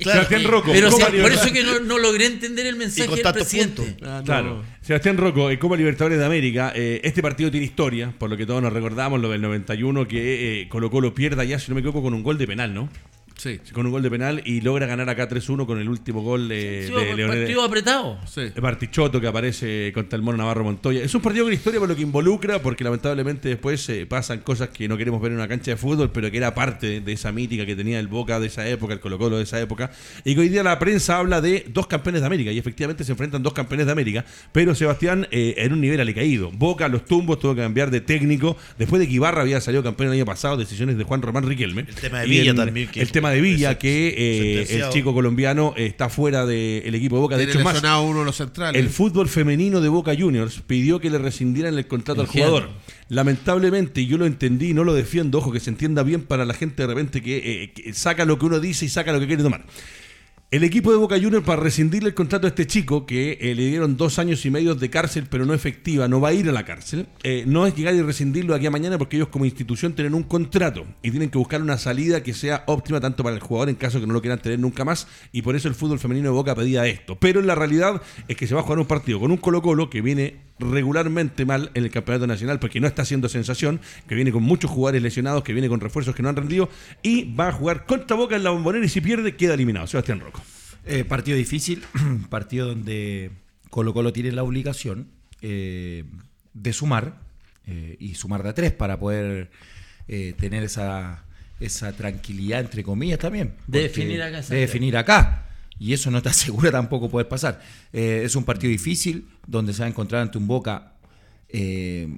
[SPEAKER 3] Claro.
[SPEAKER 1] Sebastián Rocco,
[SPEAKER 5] Pero
[SPEAKER 1] Copa
[SPEAKER 5] sí, por eso que no, no logré entender el mensaje del presidente.
[SPEAKER 3] puntos.
[SPEAKER 1] Claro. Sebastián Rocco, en Copa Libertadores de América, eh, este partido tiene historia, por lo que todos nos recordamos, lo del 91, que eh, Colo Colo pierda ya, si no me equivoco, con un gol de penal, ¿no?
[SPEAKER 2] Sí.
[SPEAKER 1] con un gol de penal y logra ganar acá 3-1 con el último gol de,
[SPEAKER 5] Sí,
[SPEAKER 1] de Leonel-
[SPEAKER 5] partido apretado.
[SPEAKER 2] Sí.
[SPEAKER 1] de Bartichotto que aparece contra el Mono Navarro Montoya. Es un partido con historia por lo que involucra, porque lamentablemente después eh, pasan cosas que no queremos ver en una cancha de fútbol, pero que era parte de, de esa mítica que tenía el Boca de esa época, el Colo Colo de esa época, y que hoy día la prensa habla de dos campeones de América, y efectivamente se enfrentan dos campeones de América, pero Sebastián eh, en un nivel alicaído. Boca, los tumbos, tuvo que cambiar de técnico, después de que Ibarra había salido campeón el año pasado, decisiones de Juan Román Riquelme.
[SPEAKER 3] El tema de Villa también, que-
[SPEAKER 1] el tema de Villa,
[SPEAKER 3] Exacto.
[SPEAKER 1] que eh, el chico colombiano está fuera del equipo de Boca. De hecho, más,
[SPEAKER 2] uno de los centrales.
[SPEAKER 1] el fútbol femenino de Boca Juniors pidió que le rescindieran el contrato al jugador. Lamentablemente, y yo lo entendí, no lo defiendo, ojo, que se entienda bien para la gente de repente que, eh, que saca lo que uno dice y saca lo que quiere tomar. El equipo de Boca Juniors para rescindirle el contrato a este chico, que eh, le dieron dos años y medio de cárcel, pero no efectiva, no va a ir a la cárcel, eh, no es llegar y rescindirlo aquí a mañana porque ellos como institución tienen un contrato y tienen que buscar una salida que sea óptima tanto para el jugador en caso que no lo quieran tener nunca más y por eso el fútbol femenino de Boca pedía esto. Pero en la realidad es que se va a jugar un partido con un Colo Colo que viene regularmente mal en el campeonato nacional porque no está haciendo sensación, que viene con muchos jugadores lesionados, que viene con refuerzos que no han rendido y va a jugar contra Boca en la bombonera y si pierde queda eliminado. Sebastián Rocco.
[SPEAKER 4] Eh, partido difícil, partido donde Colo Colo tiene la obligación eh, de sumar eh, y sumar de a tres para poder eh, tener esa, esa tranquilidad, entre comillas, también.
[SPEAKER 5] De definir acá
[SPEAKER 4] De definir acá. Y eso no está seguro tampoco poder pasar. Eh, es un partido difícil donde se va a encontrar ante un Boca eh,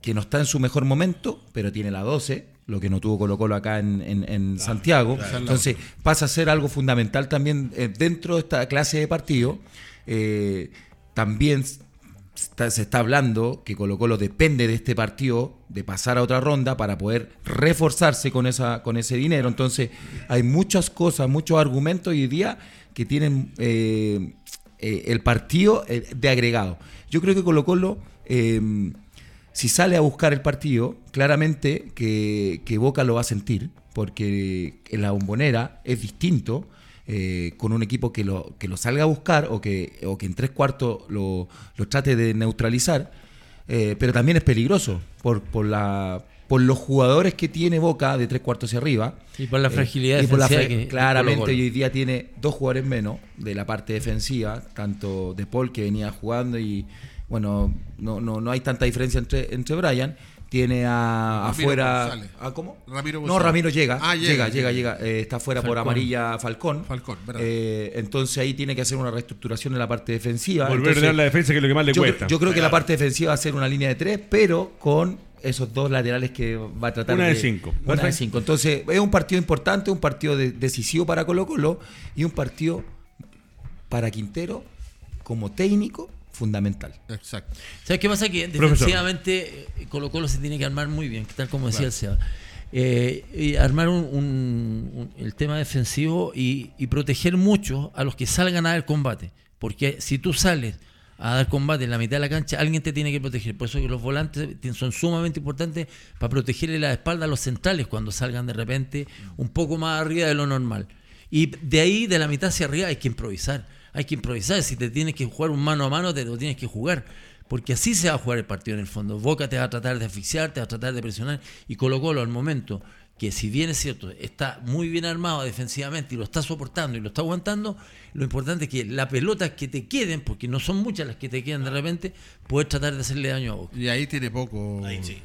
[SPEAKER 4] que no está en su mejor momento, pero tiene la 12, lo que no tuvo Colo Colo acá en, en- en Santiago. Entonces pasa a ser algo fundamental también eh, dentro de esta clase de partido. También está- se está hablando que Colo Colo depende de este partido de pasar a otra ronda para poder reforzarse con, esa, con ese dinero. Entonces hay muchas cosas, muchos argumentos hoy día que tienen eh, eh, el partido eh, de agregado. Yo creo que Colo Colo, eh, si sale a buscar el partido, claramente que, que Boca lo va a sentir, porque en la bombonera es distinto. con un equipo que lo, que lo salga a buscar o que, o que en tres cuartos lo, trate de neutralizar, pero también es peligroso por, por, la, por los jugadores que tiene Boca de tres cuartos hacia arriba.
[SPEAKER 5] Y por la fragilidad
[SPEAKER 4] y por la fra-
[SPEAKER 5] que-
[SPEAKER 4] Claramente, hoy día tiene dos jugadores menos de la parte defensiva, tanto de Paul que venía jugando y bueno, no, no, no hay tanta diferencia entre, entre Brian. Tiene a,
[SPEAKER 2] Ramiro
[SPEAKER 4] afuera.
[SPEAKER 2] González.
[SPEAKER 4] ¿a ¿Cómo?
[SPEAKER 2] Ramiro
[SPEAKER 4] no,
[SPEAKER 2] González.
[SPEAKER 4] Ramiro llega.
[SPEAKER 2] Ah,
[SPEAKER 4] llega,
[SPEAKER 2] llega,
[SPEAKER 4] llega,
[SPEAKER 2] llega.
[SPEAKER 4] llega. eh, está fuera por amarilla Falcón.
[SPEAKER 2] Falcón, verdad.
[SPEAKER 4] Eh, entonces ahí tiene que hacer una reestructuración en la parte defensiva.
[SPEAKER 1] Volver
[SPEAKER 4] Entonces,
[SPEAKER 1] a dar la defensa que es lo que más le
[SPEAKER 4] yo,
[SPEAKER 1] cuesta.
[SPEAKER 4] yo creo que la parte defensiva va a ser una línea de tres, pero con esos dos laterales que va a tratar
[SPEAKER 1] Una de cinco.
[SPEAKER 4] Una de cinco. Entonces, es un partido importante, un partido de- decisivo para Colo Colo y un partido para Quintero como técnico fundamental.
[SPEAKER 2] Exacto.
[SPEAKER 5] ¿Sabes qué pasa? Que
[SPEAKER 1] Profesor.
[SPEAKER 5] defensivamente eh, Colo Colo se tiene que armar muy bien, tal como decía el Seba. Eh, y armar un, un- un- el tema defensivo y, y proteger mucho a los que salgan a dar combate. Porque si tú sales a dar combate en la mitad de la cancha, alguien te tiene que proteger. Por eso que los volantes son sumamente importantes para protegerle la espalda a los centrales cuando salgan de repente un poco más arriba de lo normal. Y de ahí, de la mitad hacia arriba, hay que improvisar. Hay que improvisar. Si te tienes que jugar un mano a mano, te lo tienes que jugar. Porque así se va a jugar el partido en el fondo. Boca te va a tratar de asfixiar, te va a tratar de presionar. Y Colo Colo al momento que si bien es cierto, está muy bien armado defensivamente y lo está soportando y lo está aguantando, lo importante es que las pelotas que te queden, porque no son muchas las que te quedan de repente, puedes tratar de hacerle daño a Boca.
[SPEAKER 2] Y ahí tiene poco.
[SPEAKER 3] Ahí sí.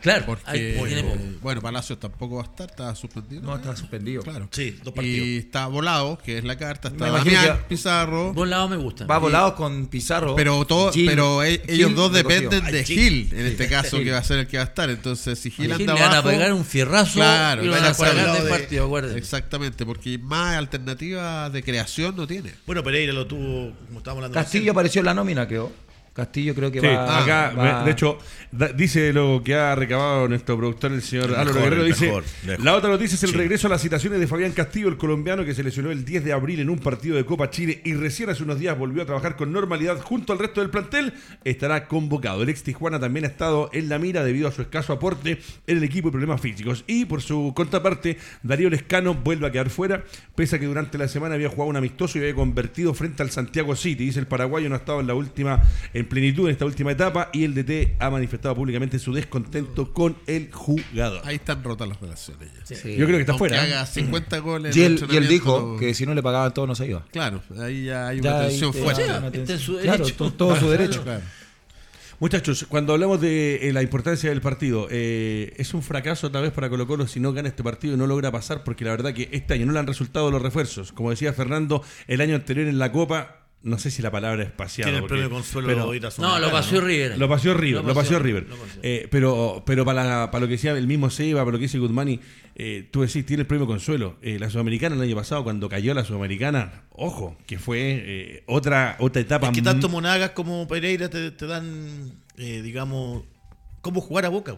[SPEAKER 5] Claro,
[SPEAKER 2] Porque,
[SPEAKER 5] tiene poco.
[SPEAKER 2] bueno, Palacios tampoco va a estar, está suspendido.
[SPEAKER 4] No, está suspendido.
[SPEAKER 2] Claro.
[SPEAKER 3] Sí, dos partidos.
[SPEAKER 2] Y está volado, que es la carta. Está Damián Pizarro.
[SPEAKER 5] Volado me gusta.
[SPEAKER 4] Va volado con Pizarro.
[SPEAKER 2] Pero todo,
[SPEAKER 4] Gil-
[SPEAKER 2] pero e- ellos
[SPEAKER 4] Gil
[SPEAKER 2] dos dependen de Gil, en este caso, que va a ser el que va a estar. Entonces, si Gil
[SPEAKER 5] Gil
[SPEAKER 2] anda
[SPEAKER 5] le van a pegar un fierrazo
[SPEAKER 2] Claro,
[SPEAKER 5] y
[SPEAKER 2] van a
[SPEAKER 5] sacar del partido, acuérdate.
[SPEAKER 2] Exactamente, porque más alternativa de creación no tiene.
[SPEAKER 3] Bueno, Pereira lo tuvo, como estábamos hablando.
[SPEAKER 4] Castillo apareció en la nómina, creo. Castillo creo que
[SPEAKER 1] Sí,
[SPEAKER 4] va.
[SPEAKER 1] acá,
[SPEAKER 4] va-
[SPEAKER 1] de hecho, da- dice lo que ha recabado nuestro productor, el señor Álvaro
[SPEAKER 3] mejor,
[SPEAKER 1] Guerrero.
[SPEAKER 3] el
[SPEAKER 1] Dice:
[SPEAKER 3] mejor, lejos.
[SPEAKER 1] La otra noticia es el
[SPEAKER 3] Sí.
[SPEAKER 1] regreso a las citaciones de Fabián Castillo, el colombiano que se lesionó el 10 de abril en un partido de Copa Chile y recién hace unos días volvió a trabajar con normalidad junto al resto del plantel. Estará convocado. El ex Tijuana también ha estado en la mira debido a su escaso aporte en el equipo y problemas físicos. Y por su contraparte, Darío Lescano vuelve a quedar fuera, pese a que durante la semana había jugado un amistoso y había convertido frente al Santiago City. Dice el paraguayo no ha estado en la última en plenitud en esta última etapa y el DT ha manifestado públicamente su descontento con el jugador.
[SPEAKER 2] Ahí están rotas las relaciones ya.
[SPEAKER 4] Sí.
[SPEAKER 1] Yo creo que está
[SPEAKER 2] Aunque
[SPEAKER 1] fuera. ¿eh?
[SPEAKER 2] haga 50 goles.
[SPEAKER 7] Y él, y él dijo que si no le pagaban todo no se iba.
[SPEAKER 2] Claro, ahí ya hay
[SPEAKER 7] Ya
[SPEAKER 2] una
[SPEAKER 7] ahí
[SPEAKER 2] tensión
[SPEAKER 7] te-
[SPEAKER 2] fuerte.
[SPEAKER 5] Está en su
[SPEAKER 7] Claro,
[SPEAKER 5] derecho.
[SPEAKER 7] to- todo su derecho.
[SPEAKER 2] Claro.
[SPEAKER 1] Muchachos, cuando hablamos de eh, la importancia del partido, eh, es un fracaso otra vez para Colo Colo si no gana este partido y no logra pasar, porque la verdad que este año no le han resultado los refuerzos. Como decía Fernando, el año anterior en la Copa, no sé si la palabra es.
[SPEAKER 3] Tiene el premio consuelo
[SPEAKER 1] pero-
[SPEAKER 3] de ir a
[SPEAKER 5] No, lo pasó River.
[SPEAKER 1] Lo paseó River, lo paseó River.
[SPEAKER 5] lo paseó.
[SPEAKER 1] Eh, pero pero para, para lo que decía el mismo Seba, para lo que dice Guzmani, eh, tú decís, tiene el premio Consuelo. Eh, la Sudamericana el año pasado, cuando cayó la Sudamericana, ojo, que fue eh, otra, otra etapa.
[SPEAKER 3] Es que tanto Monagas como Pereira te, te dan, eh, digamos, cómo jugar a Boca.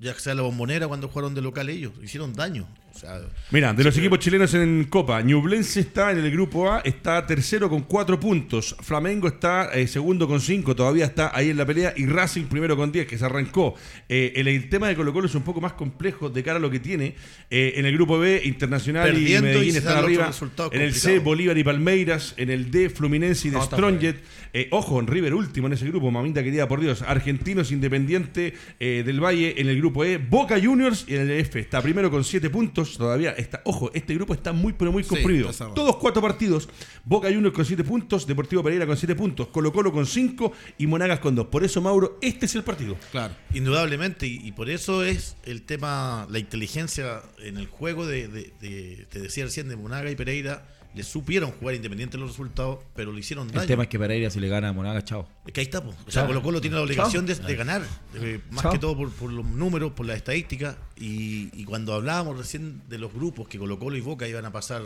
[SPEAKER 3] Ya sea la bombonera cuando jugaron de local ellos, hicieron daño. Sea,
[SPEAKER 1] Mira, de los equipos chilenos en Copa, Ñublense está en el grupo A, está tercero con cuatro puntos. Flamengo está eh, segundo con cinco, todavía está ahí en la pelea. Y Racing primero con 10, que se arrancó. Eh, el, el tema de Colo Colo es un poco más complejo de cara a lo que tiene. Eh, en el grupo B, Internacional y
[SPEAKER 3] Perdiendo y
[SPEAKER 1] Medellín están arriba. En el C. Bolívar y Palmeiras. En el D, Fluminense y de
[SPEAKER 7] No,
[SPEAKER 1] Strongjet. Eh, ojo, en River último en ese grupo, mamita querida por Dios. Argentinos Independiente eh, del Valle en el grupo E. Boca Juniors y en el F está primero con 7 puntos. Todavía está, ojo, este grupo está muy pero muy
[SPEAKER 2] Sí,
[SPEAKER 1] comprimido.
[SPEAKER 2] cerrado.
[SPEAKER 1] Todos cuatro partidos. Boca Juniors con 7 puntos, Deportivo Pereira con 7 puntos, Colo Colo con 5 y Monagas con 2. Por eso, Mauro, este es el partido.
[SPEAKER 2] Claro.
[SPEAKER 3] Indudablemente, y, y por eso es el tema, la inteligencia en el juego de, de- de- te decía recién, de Monaga y Pereira, le supieron jugar independiente de los resultados, pero le hicieron daño.
[SPEAKER 7] El tema es que Pereira si le gana a Monaga, chao.
[SPEAKER 3] Es que ahí está, po. o sea. Colo Colo tiene la obligación de, ganar, eh, más
[SPEAKER 7] Chao.
[SPEAKER 3] que todo por, por los números, por las estadísticas, y, y cuando hablábamos recién de los grupos que Colo Colo y Boca iban a pasar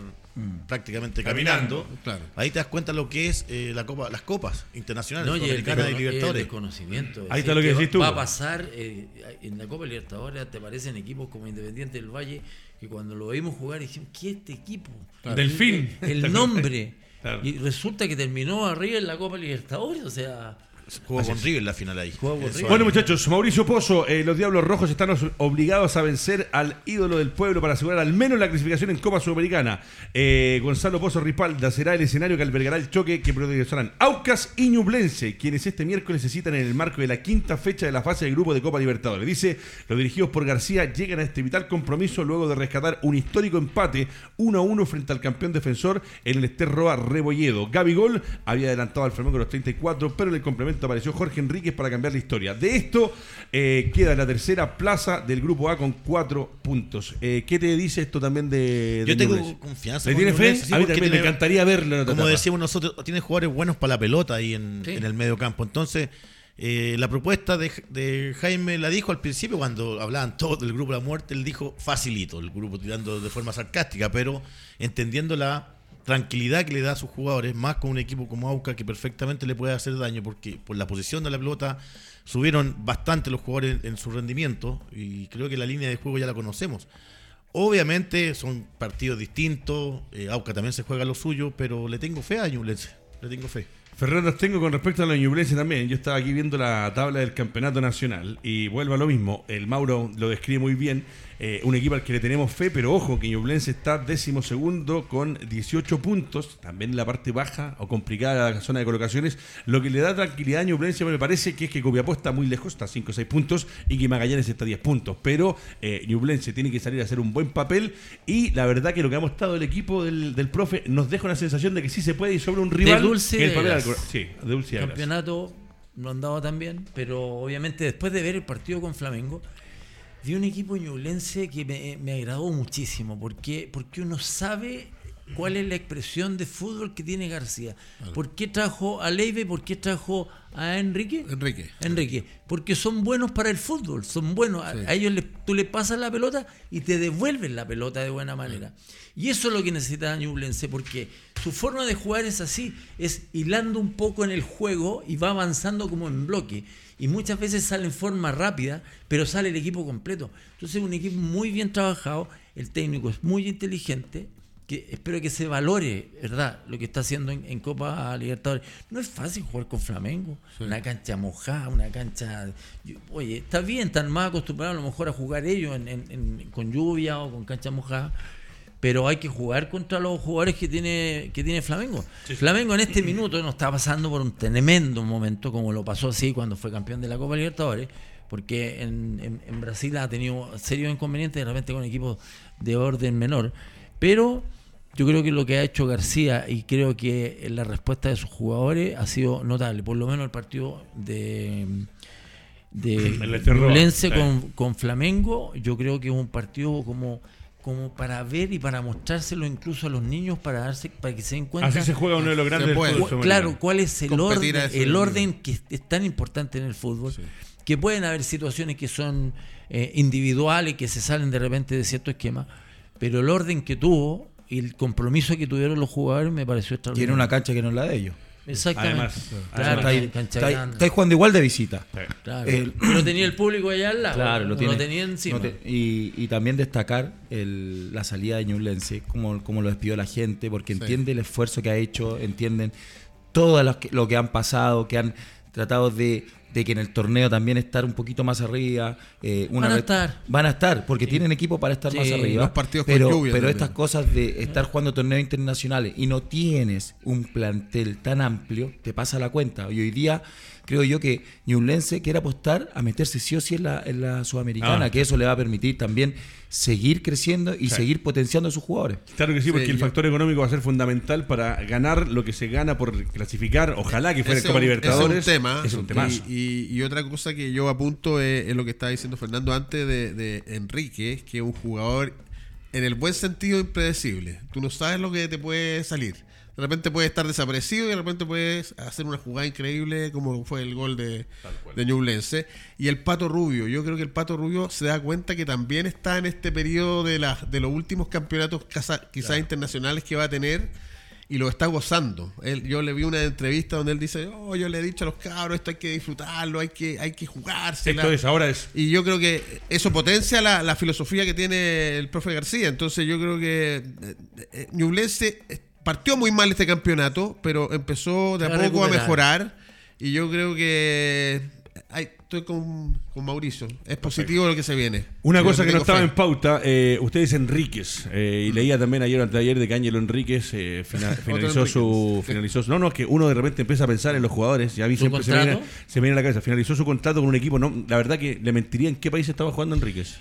[SPEAKER 3] prácticamente caminando,
[SPEAKER 2] claro.
[SPEAKER 3] ahí te das cuenta lo que es eh, la copa, las copas internacionales,
[SPEAKER 5] No, y el, el
[SPEAKER 3] Libertadores.
[SPEAKER 5] desconocimiento.
[SPEAKER 1] Ahí
[SPEAKER 5] Es
[SPEAKER 1] está lo que
[SPEAKER 5] va-
[SPEAKER 1] decís tú,
[SPEAKER 5] Va a pasar eh, en la Copa Libertadores, te parecen equipos como Independiente del Valle, que cuando lo vimos jugar dijimos, ¿qué es este equipo?
[SPEAKER 1] Claro. Delfín.
[SPEAKER 5] El, el nombre.
[SPEAKER 1] Claro.
[SPEAKER 5] Y resulta que terminó arriba en la Copa Libertadores, o sea,
[SPEAKER 3] Jugó con River la final ahí.
[SPEAKER 1] Bueno, muchachos, Mauricio Pozo, eh, los Diablos Rojos están os- obligados a vencer al ídolo del pueblo para asegurar al menos la clasificación en Copa Sudamericana. Eh, Gonzalo Pozo Ripalda será el escenario que albergará el choque que protagonizarán Aucas y Ñublense, quienes este miércoles necesitan en el marco de la quinta fecha de la fase del grupo de Copa Libertadores. Dice, los dirigidos por García llegan a este vital compromiso luego de rescatar un histórico empate 1 a 1 frente al campeón defensor en el Esterroa Rebolledo. Gabigol había adelantado al Flamengo los 34, pero en el complemento apareció Jorge Enríquez para cambiar la historia. De esto eh, queda la tercera plaza del grupo A con cuatro puntos. Eh, ¿Qué te dice esto también de, de
[SPEAKER 3] Yo tengo confianza.
[SPEAKER 1] ¿Le
[SPEAKER 3] con
[SPEAKER 1] tiene fe?
[SPEAKER 3] Sí,
[SPEAKER 1] a mí me encantaría verlo en otra
[SPEAKER 3] Como
[SPEAKER 1] etapa.
[SPEAKER 3] decíamos nosotros, tiene jugadores buenos para la pelota ahí en,
[SPEAKER 5] Sí.
[SPEAKER 3] en el medio campo. Entonces, eh, la propuesta de, de Jaime la dijo al principio cuando hablaban todos del grupo de la muerte, él dijo facilito, el grupo tirando de forma sarcástica, pero entendiendo la tranquilidad que le da a sus jugadores, más con un equipo como Auca que perfectamente le puede hacer daño porque por la posición de la pelota subieron bastante los jugadores en, su rendimiento y creo que la línea de juego ya la conocemos. Obviamente son partidos distintos, eh, Auca también se juega lo suyo, pero le tengo fe a Ñublense, le tengo fe.
[SPEAKER 1] Fernando tengo con respecto a la Ñublense también. Yo estaba aquí viendo la tabla del campeonato nacional y vuelvo a lo mismo. El Mauro lo describe muy bien. Eh, un equipo al que le tenemos fe, pero ojo que Ñublense está décimo segundo con 18 puntos. También en la parte baja o complicada de la zona de colocaciones. Lo que le da tranquilidad a Ñublense me parece que es que Copiapó está muy lejos, está a 5 o 6 puntos y que Magallanes está a 10 puntos. Pero eh, Ñublense tiene que salir a hacer un buen papel y la verdad que lo que ha mostrado el equipo del, del profe nos deja una sensación de que sí se puede ir sobre un rival.
[SPEAKER 5] dulce
[SPEAKER 1] que el
[SPEAKER 5] de
[SPEAKER 1] papel al Sí, de dulce y
[SPEAKER 5] campeonato no han dado tan bien, pero obviamente después de ver el partido con Flamengo, vi un equipo ñublense que me, me agradó muchísimo, porque, porque uno sabe cuál es la expresión de fútbol que tiene García. ¿Por qué trajo a Leiva y por qué trajo a Enrique?
[SPEAKER 2] Enrique.
[SPEAKER 5] Enrique, porque son buenos para el fútbol, son buenos.
[SPEAKER 2] Sí.
[SPEAKER 5] A, ellos les- tú le pasas la pelota y te devuelven la pelota de buena manera. Y eso es lo que necesita Ñublense, porque su forma de jugar es así, es hilando un poco en el juego y va avanzando como en bloque. Y muchas veces sale en forma rápida, pero sale el equipo completo. Entonces es un equipo muy bien trabajado, el técnico es muy inteligente, que espero que se valore, ¿verdad? Lo que está haciendo en, en Copa Libertadores. No es fácil jugar con Flamengo. Una cancha mojada, una cancha. yo- Oye, está bien, están más acostumbrados a lo mejor a jugar ellos en- en- en- con lluvia o con cancha mojada. Pero hay que jugar contra los jugadores que tiene, que tiene Flamengo. Flamengo en este minuto no está pasando por un tremendo momento, como lo pasó así cuando fue campeón de la Copa Libertadores, porque en, en- en Brasil ha tenido serios inconvenientes de repente con equipos de orden menor, pero yo creo que lo que ha hecho García y creo que la respuesta de sus jugadores ha sido notable, por lo menos el partido de de
[SPEAKER 1] sí.
[SPEAKER 5] con, con Flamengo, yo creo que es un partido como como para ver y para mostrárselo incluso a los niños para darse para que se den cuenta
[SPEAKER 1] Así se juega uno de los grandes del fútbol
[SPEAKER 5] claro cuál es el
[SPEAKER 2] Competir
[SPEAKER 5] orden el orden que es, tan importante en el fútbol que pueden haber situaciones que son eh, individuales que se salen de repente de cierto esquema pero el orden que tuvo y el compromiso que tuvieron los jugadores me pareció
[SPEAKER 7] Tiene
[SPEAKER 5] extraordinario.
[SPEAKER 7] una cancha que no es la de ellos.
[SPEAKER 5] Exactamente.
[SPEAKER 1] Además,
[SPEAKER 5] claro.
[SPEAKER 7] jugando igual de visita.
[SPEAKER 5] Claro.
[SPEAKER 7] El-
[SPEAKER 5] pero tenía el público allá al lado
[SPEAKER 7] Claro, lo
[SPEAKER 5] no
[SPEAKER 7] tiene,
[SPEAKER 5] tenía encima.
[SPEAKER 7] No te- y, y también destacar el- la salida de Ñublense, como, como lo despidió la gente, porque entiende el esfuerzo que ha hecho, entienden todo lo que, lo que han pasado, que han tratado de, de que en el torneo también estar un poquito más arriba. eh, una
[SPEAKER 5] Van a
[SPEAKER 7] vez-
[SPEAKER 5] estar.
[SPEAKER 7] Van a estar, porque tienen equipo para estar
[SPEAKER 5] Sí,
[SPEAKER 7] más arriba.
[SPEAKER 2] los partidos con
[SPEAKER 7] pero,
[SPEAKER 2] lluvia
[SPEAKER 7] pero
[SPEAKER 2] también.
[SPEAKER 7] estas cosas de estar jugando torneos internacionales y no tienes un plantel tan amplio, te pasa la cuenta. Y hoy día creo yo que Ñublense quiere apostar a meterse sí o sí en la, en la Sudamericana,
[SPEAKER 1] Ah.
[SPEAKER 7] que eso le va a permitir también seguir creciendo y seguir potenciando a sus jugadores.
[SPEAKER 1] Claro que sí, porque
[SPEAKER 2] Sí,
[SPEAKER 1] el
[SPEAKER 2] yo-
[SPEAKER 1] factor económico va a ser fundamental para ganar lo que se gana por clasificar. Ojalá que fuera
[SPEAKER 2] Ese
[SPEAKER 1] el Copa Libertadores.
[SPEAKER 2] ese Es un tema.
[SPEAKER 1] Es un.
[SPEAKER 2] Y, y- y otra cosa que yo apunto es, es lo que estaba diciendo Fernando antes de, de Enrique, que es un jugador en el buen sentido impredecible. Tú no sabes lo que te puede salir. De repente puede estar desaparecido y de repente puedes hacer una jugada increíble como fue el gol de, de Ñublense. Y el Pato Rubio, yo creo que el Pato Rubio se da cuenta que también está en este periodo de, la, de los últimos campeonatos casa- quizás internacionales que va a tener y lo está gozando. Él, yo le vi una entrevista donde él dice, oh, yo le he dicho a los cabros, esto hay que disfrutarlo, hay que, hay que jugarse.
[SPEAKER 1] Esto es, ahora es.
[SPEAKER 2] Y yo creo que eso potencia la, la filosofía que tiene el profe García. Entonces yo creo que eh, eh, Ñublense eh, partió muy mal este campeonato, pero empezó de a poco a mejorar. Y yo creo que ay, estoy con, con Mauricio. Es positivo lo que se viene.
[SPEAKER 1] Una
[SPEAKER 2] Yo
[SPEAKER 1] cosa que no estaba
[SPEAKER 2] fe.
[SPEAKER 1] en pauta, eh, usted dice Enríquez, eh, y leía también ayer o antes de ayer de que Ángelo Enríquez eh, fina- finalizó
[SPEAKER 2] Enríquez.
[SPEAKER 1] su... Finalizó, su- no, no, es que uno de repente empieza a pensar en los jugadores, ya a mí
[SPEAKER 5] ¿Su
[SPEAKER 1] siempre se me, viene, se me viene a la cabeza, finalizó su contrato con un equipo, no, la verdad que le mentiría en qué país estaba jugando Enríquez.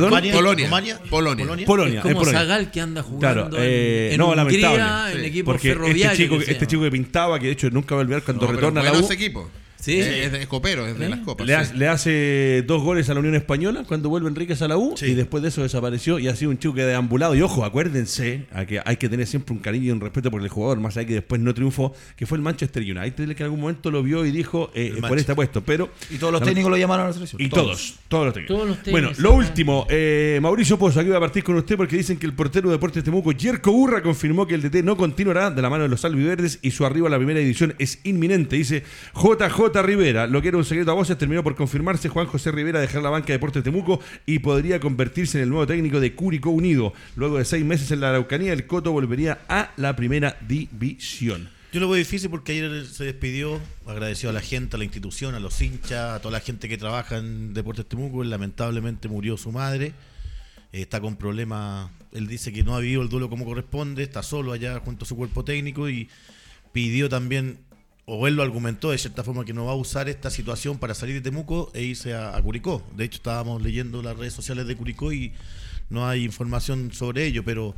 [SPEAKER 1] ¿Perdón?
[SPEAKER 2] Polonia.
[SPEAKER 3] Rumania,
[SPEAKER 2] Polonia.
[SPEAKER 1] Polonia,
[SPEAKER 5] es como
[SPEAKER 1] Polonia.
[SPEAKER 5] Zagal que anda jugando
[SPEAKER 1] Claro, eh,
[SPEAKER 5] en, en
[SPEAKER 1] no,
[SPEAKER 5] Hungría,
[SPEAKER 1] lamentable.
[SPEAKER 5] en
[SPEAKER 2] Sí,
[SPEAKER 5] equipo
[SPEAKER 1] Porque
[SPEAKER 5] ferroviario.
[SPEAKER 1] este chico,
[SPEAKER 5] que
[SPEAKER 1] este chico que pintaba, que de hecho nunca va a olvidar cuando
[SPEAKER 2] No,
[SPEAKER 1] retorna a la U,
[SPEAKER 2] ese equipo.
[SPEAKER 5] Sí.
[SPEAKER 2] Es de es copero, es de
[SPEAKER 5] ¿Eh?
[SPEAKER 2] las copas.
[SPEAKER 1] Le,
[SPEAKER 2] sí.
[SPEAKER 1] hace- le hace dos goles a la Unión Española cuando vuelve Enríquez a la U
[SPEAKER 3] Sí.
[SPEAKER 1] y después de eso desapareció y ha sido un chico que ha deambulado. Y ojo, acuérdense a que hay que tener siempre un cariño y un respeto por el jugador, más allá que después no triunfó, que fue el Manchester United, el que en algún momento lo vio y dijo eh, por
[SPEAKER 3] Manchester.
[SPEAKER 1] este puesto. Pero
[SPEAKER 7] Y todos los técnicos lo llamaron a la selección.
[SPEAKER 1] y todos, todos los técnicos.
[SPEAKER 5] Todos los técnicos,
[SPEAKER 1] bueno, lo
[SPEAKER 5] sí.
[SPEAKER 1] último, eh, Mauricio Pozo, aquí voy a partir con usted porque dicen que el portero de Deportes Temuco, Yerko Burra, confirmó que el DT no continuará de la mano de los albiverdes y su arribo a la primera edición es inminente. Dice JJ Rivera, lo que era un secreto a voces, terminó por confirmarse. Juan José Rivera dejar la banca de Deportes Temuco y podría convertirse en el nuevo técnico de Curicó Unido. Luego de seis meses en la Araucanía, el Coto volvería a la primera división.
[SPEAKER 3] Yo lo veo difícil porque ayer se despidió, agradeció a la gente, a la institución, a los hinchas, a toda la gente que trabaja en Deportes Temuco. Lamentablemente murió su madre, eh, está con problemas. Él dice que no ha vivido el duelo como corresponde, está solo allá junto a su cuerpo técnico y pidió también, o él lo argumentó de cierta forma, que no va a usar esta situación para salir de Temuco e irse a, a Curicó. De hecho, estábamos leyendo las redes sociales de Curicó y no hay información sobre ello, pero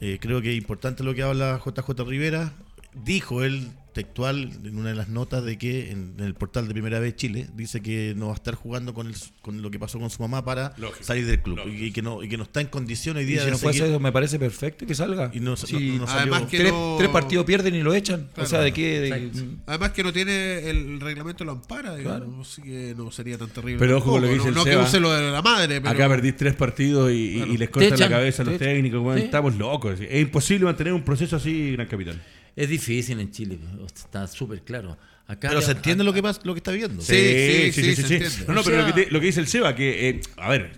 [SPEAKER 3] eh, creo que es importante lo que habla JJ Rivera. Dijo él textual en una de las notas de que en, en el portal de Primera Vez Chile dice que no va a estar jugando con, el- con lo que pasó con su mamá para
[SPEAKER 1] Lógico,
[SPEAKER 3] salir del club y, que no, y que no está en condiciones hoy
[SPEAKER 7] Y
[SPEAKER 3] día
[SPEAKER 7] si
[SPEAKER 3] de
[SPEAKER 7] no
[SPEAKER 3] seguir-
[SPEAKER 7] eso, me parece perfecto que salga.
[SPEAKER 3] y no,
[SPEAKER 7] Sí,
[SPEAKER 3] no- no salió-
[SPEAKER 2] Además que
[SPEAKER 7] tres,
[SPEAKER 2] no-
[SPEAKER 7] tres partidos pierden y lo echan.
[SPEAKER 2] Claro.
[SPEAKER 7] o sea, ¿de qué? De-
[SPEAKER 5] Exacto.
[SPEAKER 2] Además que no tiene el reglamento lo ampara, digamos, así que no sería tan terrible.
[SPEAKER 1] Pero ojo con lo que dice
[SPEAKER 2] no,
[SPEAKER 1] el
[SPEAKER 2] no
[SPEAKER 1] Seba.
[SPEAKER 2] que use lo de la madre, pero
[SPEAKER 1] Acá perdís tres partidos y, y-
[SPEAKER 2] Claro.
[SPEAKER 1] y les cortan la cabeza a los técnicos. weón,
[SPEAKER 5] sí.
[SPEAKER 1] Estamos locos. Es imposible mantener un proceso así, Gran Capitán.
[SPEAKER 5] Es difícil en Chile, está súper claro. Acá
[SPEAKER 3] Pero
[SPEAKER 5] le-
[SPEAKER 3] se entiende lo que pasa, lo que está viendo.
[SPEAKER 2] Sí, sí, sí, se entiende.
[SPEAKER 1] No, no,
[SPEAKER 5] O
[SPEAKER 1] pero
[SPEAKER 5] sea-
[SPEAKER 1] lo que, te- lo que dice el Seba, que, eh, a ver,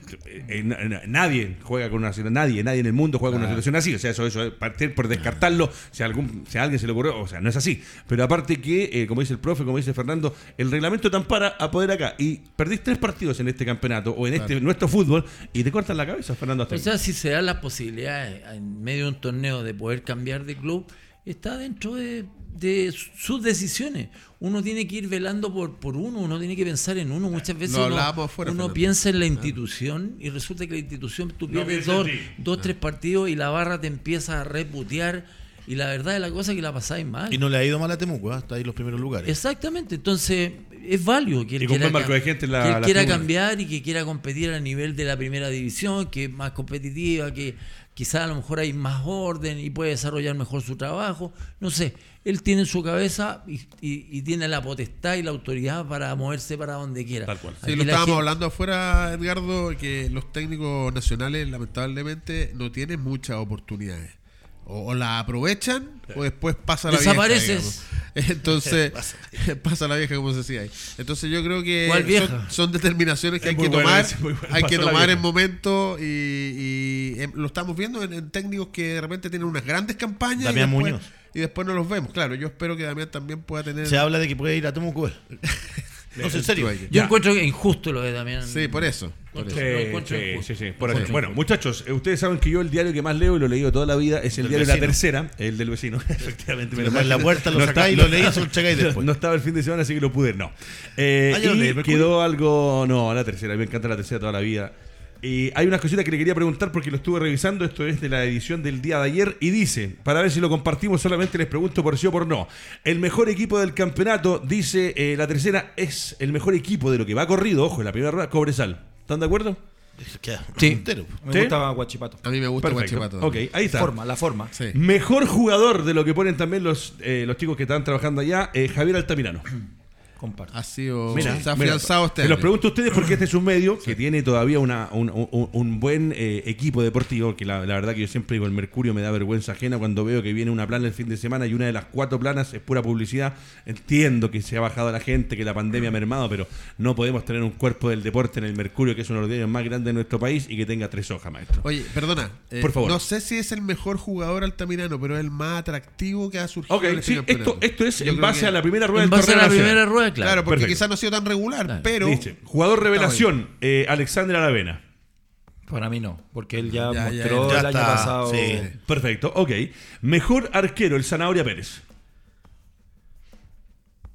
[SPEAKER 1] eh, na- nadie juega con una situación, nadie, nadie en el mundo juega con una situación así. O sea, eso, eso, eh, partir por descartarlo, si a, algún, si a alguien se le ocurrió, o sea, no es así. Pero aparte que, eh, como dice el profe, como dice Fernando, el reglamento te ampara a poder acá. Y perdís tres partidos en este campeonato o en este nuestro fútbol y te cortan la cabeza, Fernando. hasta
[SPEAKER 5] O sea, si se dan las posibilidades en medio de un torneo de poder cambiar de club, está dentro de, de sus decisiones. Uno tiene que ir velando por, por uno, uno tiene que pensar en uno. Muchas veces uno,
[SPEAKER 2] afuera,
[SPEAKER 5] piensa en la institución y resulta que la institución tú pierdes dos, dos, tres partidos y la barra te empieza a reputear. Y la verdad es la cosa es que la pasáis mal.
[SPEAKER 3] Y no le ha ido mal a Temuco, ¿ah? está ahí en los primeros lugares.
[SPEAKER 5] Exactamente, entonces es válido que él
[SPEAKER 1] Y con
[SPEAKER 5] quiera,
[SPEAKER 1] buen marco
[SPEAKER 5] cam-
[SPEAKER 1] de gente en la-
[SPEAKER 5] que él
[SPEAKER 1] la
[SPEAKER 5] quiera cambiar y que quiera competir a nivel de la primera división, que es más competitiva, que quizás a lo mejor hay más orden y puede desarrollar mejor su trabajo. No sé, él tiene en su cabeza y, y- y tiene la potestad y la autoridad para moverse para donde quiera.
[SPEAKER 1] Tal cual.
[SPEAKER 2] Sí, lo estábamos
[SPEAKER 5] gente-
[SPEAKER 2] hablando afuera, Edgardo, que los técnicos nacionales lamentablemente no tienen muchas oportunidades. O, o la aprovechan o después pasa la
[SPEAKER 5] Desapareces.
[SPEAKER 2] vieja. digamos. Entonces, pasa la vieja, como se decía ahí. Entonces yo creo que
[SPEAKER 5] ¿Cuál
[SPEAKER 2] son,
[SPEAKER 5] vieja?
[SPEAKER 2] son determinaciones que
[SPEAKER 1] Es
[SPEAKER 2] hay que tomar. Hay que tomar en momento y, y, em, lo estamos viendo en, en técnicos que de repente tienen unas grandes campañas.
[SPEAKER 3] Damián
[SPEAKER 2] y después,
[SPEAKER 3] Muñoz.
[SPEAKER 2] Y después no los vemos. Claro, yo espero que Damián también pueda tener...
[SPEAKER 3] Se habla de que puede ir a Temuco. No en serio.
[SPEAKER 5] Yo
[SPEAKER 1] Ya.
[SPEAKER 5] encuentro que injusto lo de Damián.
[SPEAKER 2] Sí, por eso. por
[SPEAKER 5] Encuentro-
[SPEAKER 2] eso.
[SPEAKER 5] lo
[SPEAKER 1] Sí,
[SPEAKER 5] encuentro
[SPEAKER 1] sí,
[SPEAKER 5] injusto.
[SPEAKER 1] sí, sí, por
[SPEAKER 5] Lo
[SPEAKER 1] eso.
[SPEAKER 5] encuentro
[SPEAKER 1] Bueno, muchachos, eh, ustedes saben que yo el diario que más leo y lo he leído toda la vida es el
[SPEAKER 3] Del
[SPEAKER 1] diario La
[SPEAKER 3] vecino.
[SPEAKER 1] Tercera, el del vecino, efectivamente. Menos
[SPEAKER 3] en la puerta lo
[SPEAKER 1] no
[SPEAKER 3] sacáis y lo lo checáis después.
[SPEAKER 1] No estaba el fin de semana, así que lo pude, no. Eh,
[SPEAKER 3] Ah,
[SPEAKER 1] y
[SPEAKER 3] leí,
[SPEAKER 1] quedó algo, no, la tercera, a mí me encanta la tercera toda la vida. Y hay unas cositas que le quería preguntar porque lo estuve revisando, esto es de la edición del día de ayer, y dice, para ver si lo compartimos, solamente les pregunto por sí o por no. El mejor equipo del campeonato, dice eh, la tercera, es el mejor equipo de lo que va corrido, ojo, en la primera rueda, Cobresal. ¿Están de acuerdo?
[SPEAKER 3] Queda
[SPEAKER 5] Sí.
[SPEAKER 3] entero.
[SPEAKER 7] Me
[SPEAKER 1] ¿Sí?
[SPEAKER 7] gustaba Guachipato.
[SPEAKER 2] A mí me gusta
[SPEAKER 1] Perfecto.
[SPEAKER 2] Guachipato.
[SPEAKER 1] Ok, ahí está.
[SPEAKER 7] Forma, la forma.
[SPEAKER 2] Sí.
[SPEAKER 1] Mejor jugador de lo que ponen también los, eh, los chicos que están trabajando allá, eh, Javier Altamirano.
[SPEAKER 7] Comparto.
[SPEAKER 2] Ha sido.
[SPEAKER 1] Mira,
[SPEAKER 2] se ha
[SPEAKER 1] mira,
[SPEAKER 2] afianzado este
[SPEAKER 1] Se los pregunto a ustedes porque este es un medio que tiene todavía una, un, un- un buen eh, equipo deportivo, que la, la verdad que yo siempre digo, el Mercurio me da vergüenza ajena cuando veo que viene una plana el fin de semana y una de las cuatro planas es pura publicidad. Entiendo que se ha bajado la gente, que la pandemia ha mermado, pero no podemos tener un cuerpo del deporte en el Mercurio, que es uno de los diarios más grandes de nuestro país y que tenga tres hojas, maestro.
[SPEAKER 2] Oye, perdona. eh,
[SPEAKER 1] Por favor.
[SPEAKER 2] No sé si es el mejor jugador altamirano, pero es el más atractivo que ha surgido.
[SPEAKER 1] Ok,
[SPEAKER 2] en este
[SPEAKER 1] sí,
[SPEAKER 2] campeonato.
[SPEAKER 1] esto, esto es
[SPEAKER 2] Yo
[SPEAKER 1] en base
[SPEAKER 2] que-
[SPEAKER 1] a la primera rueda
[SPEAKER 5] En
[SPEAKER 1] del
[SPEAKER 5] base a la primera rueda, claro.
[SPEAKER 2] Claro, porque
[SPEAKER 1] perfecto.
[SPEAKER 2] quizás no ha sido tan regular,
[SPEAKER 5] Claro.
[SPEAKER 2] pero.
[SPEAKER 1] Dice, jugador revelación, eh, Alexander Aravena.
[SPEAKER 7] Para mí no, porque él ya,
[SPEAKER 2] Ya, ya,
[SPEAKER 7] mostró
[SPEAKER 3] ya
[SPEAKER 7] el año
[SPEAKER 3] está,
[SPEAKER 7] pasado.
[SPEAKER 3] sí.
[SPEAKER 1] Perfecto, ok. Mejor arquero, el Zanahoria Pérez.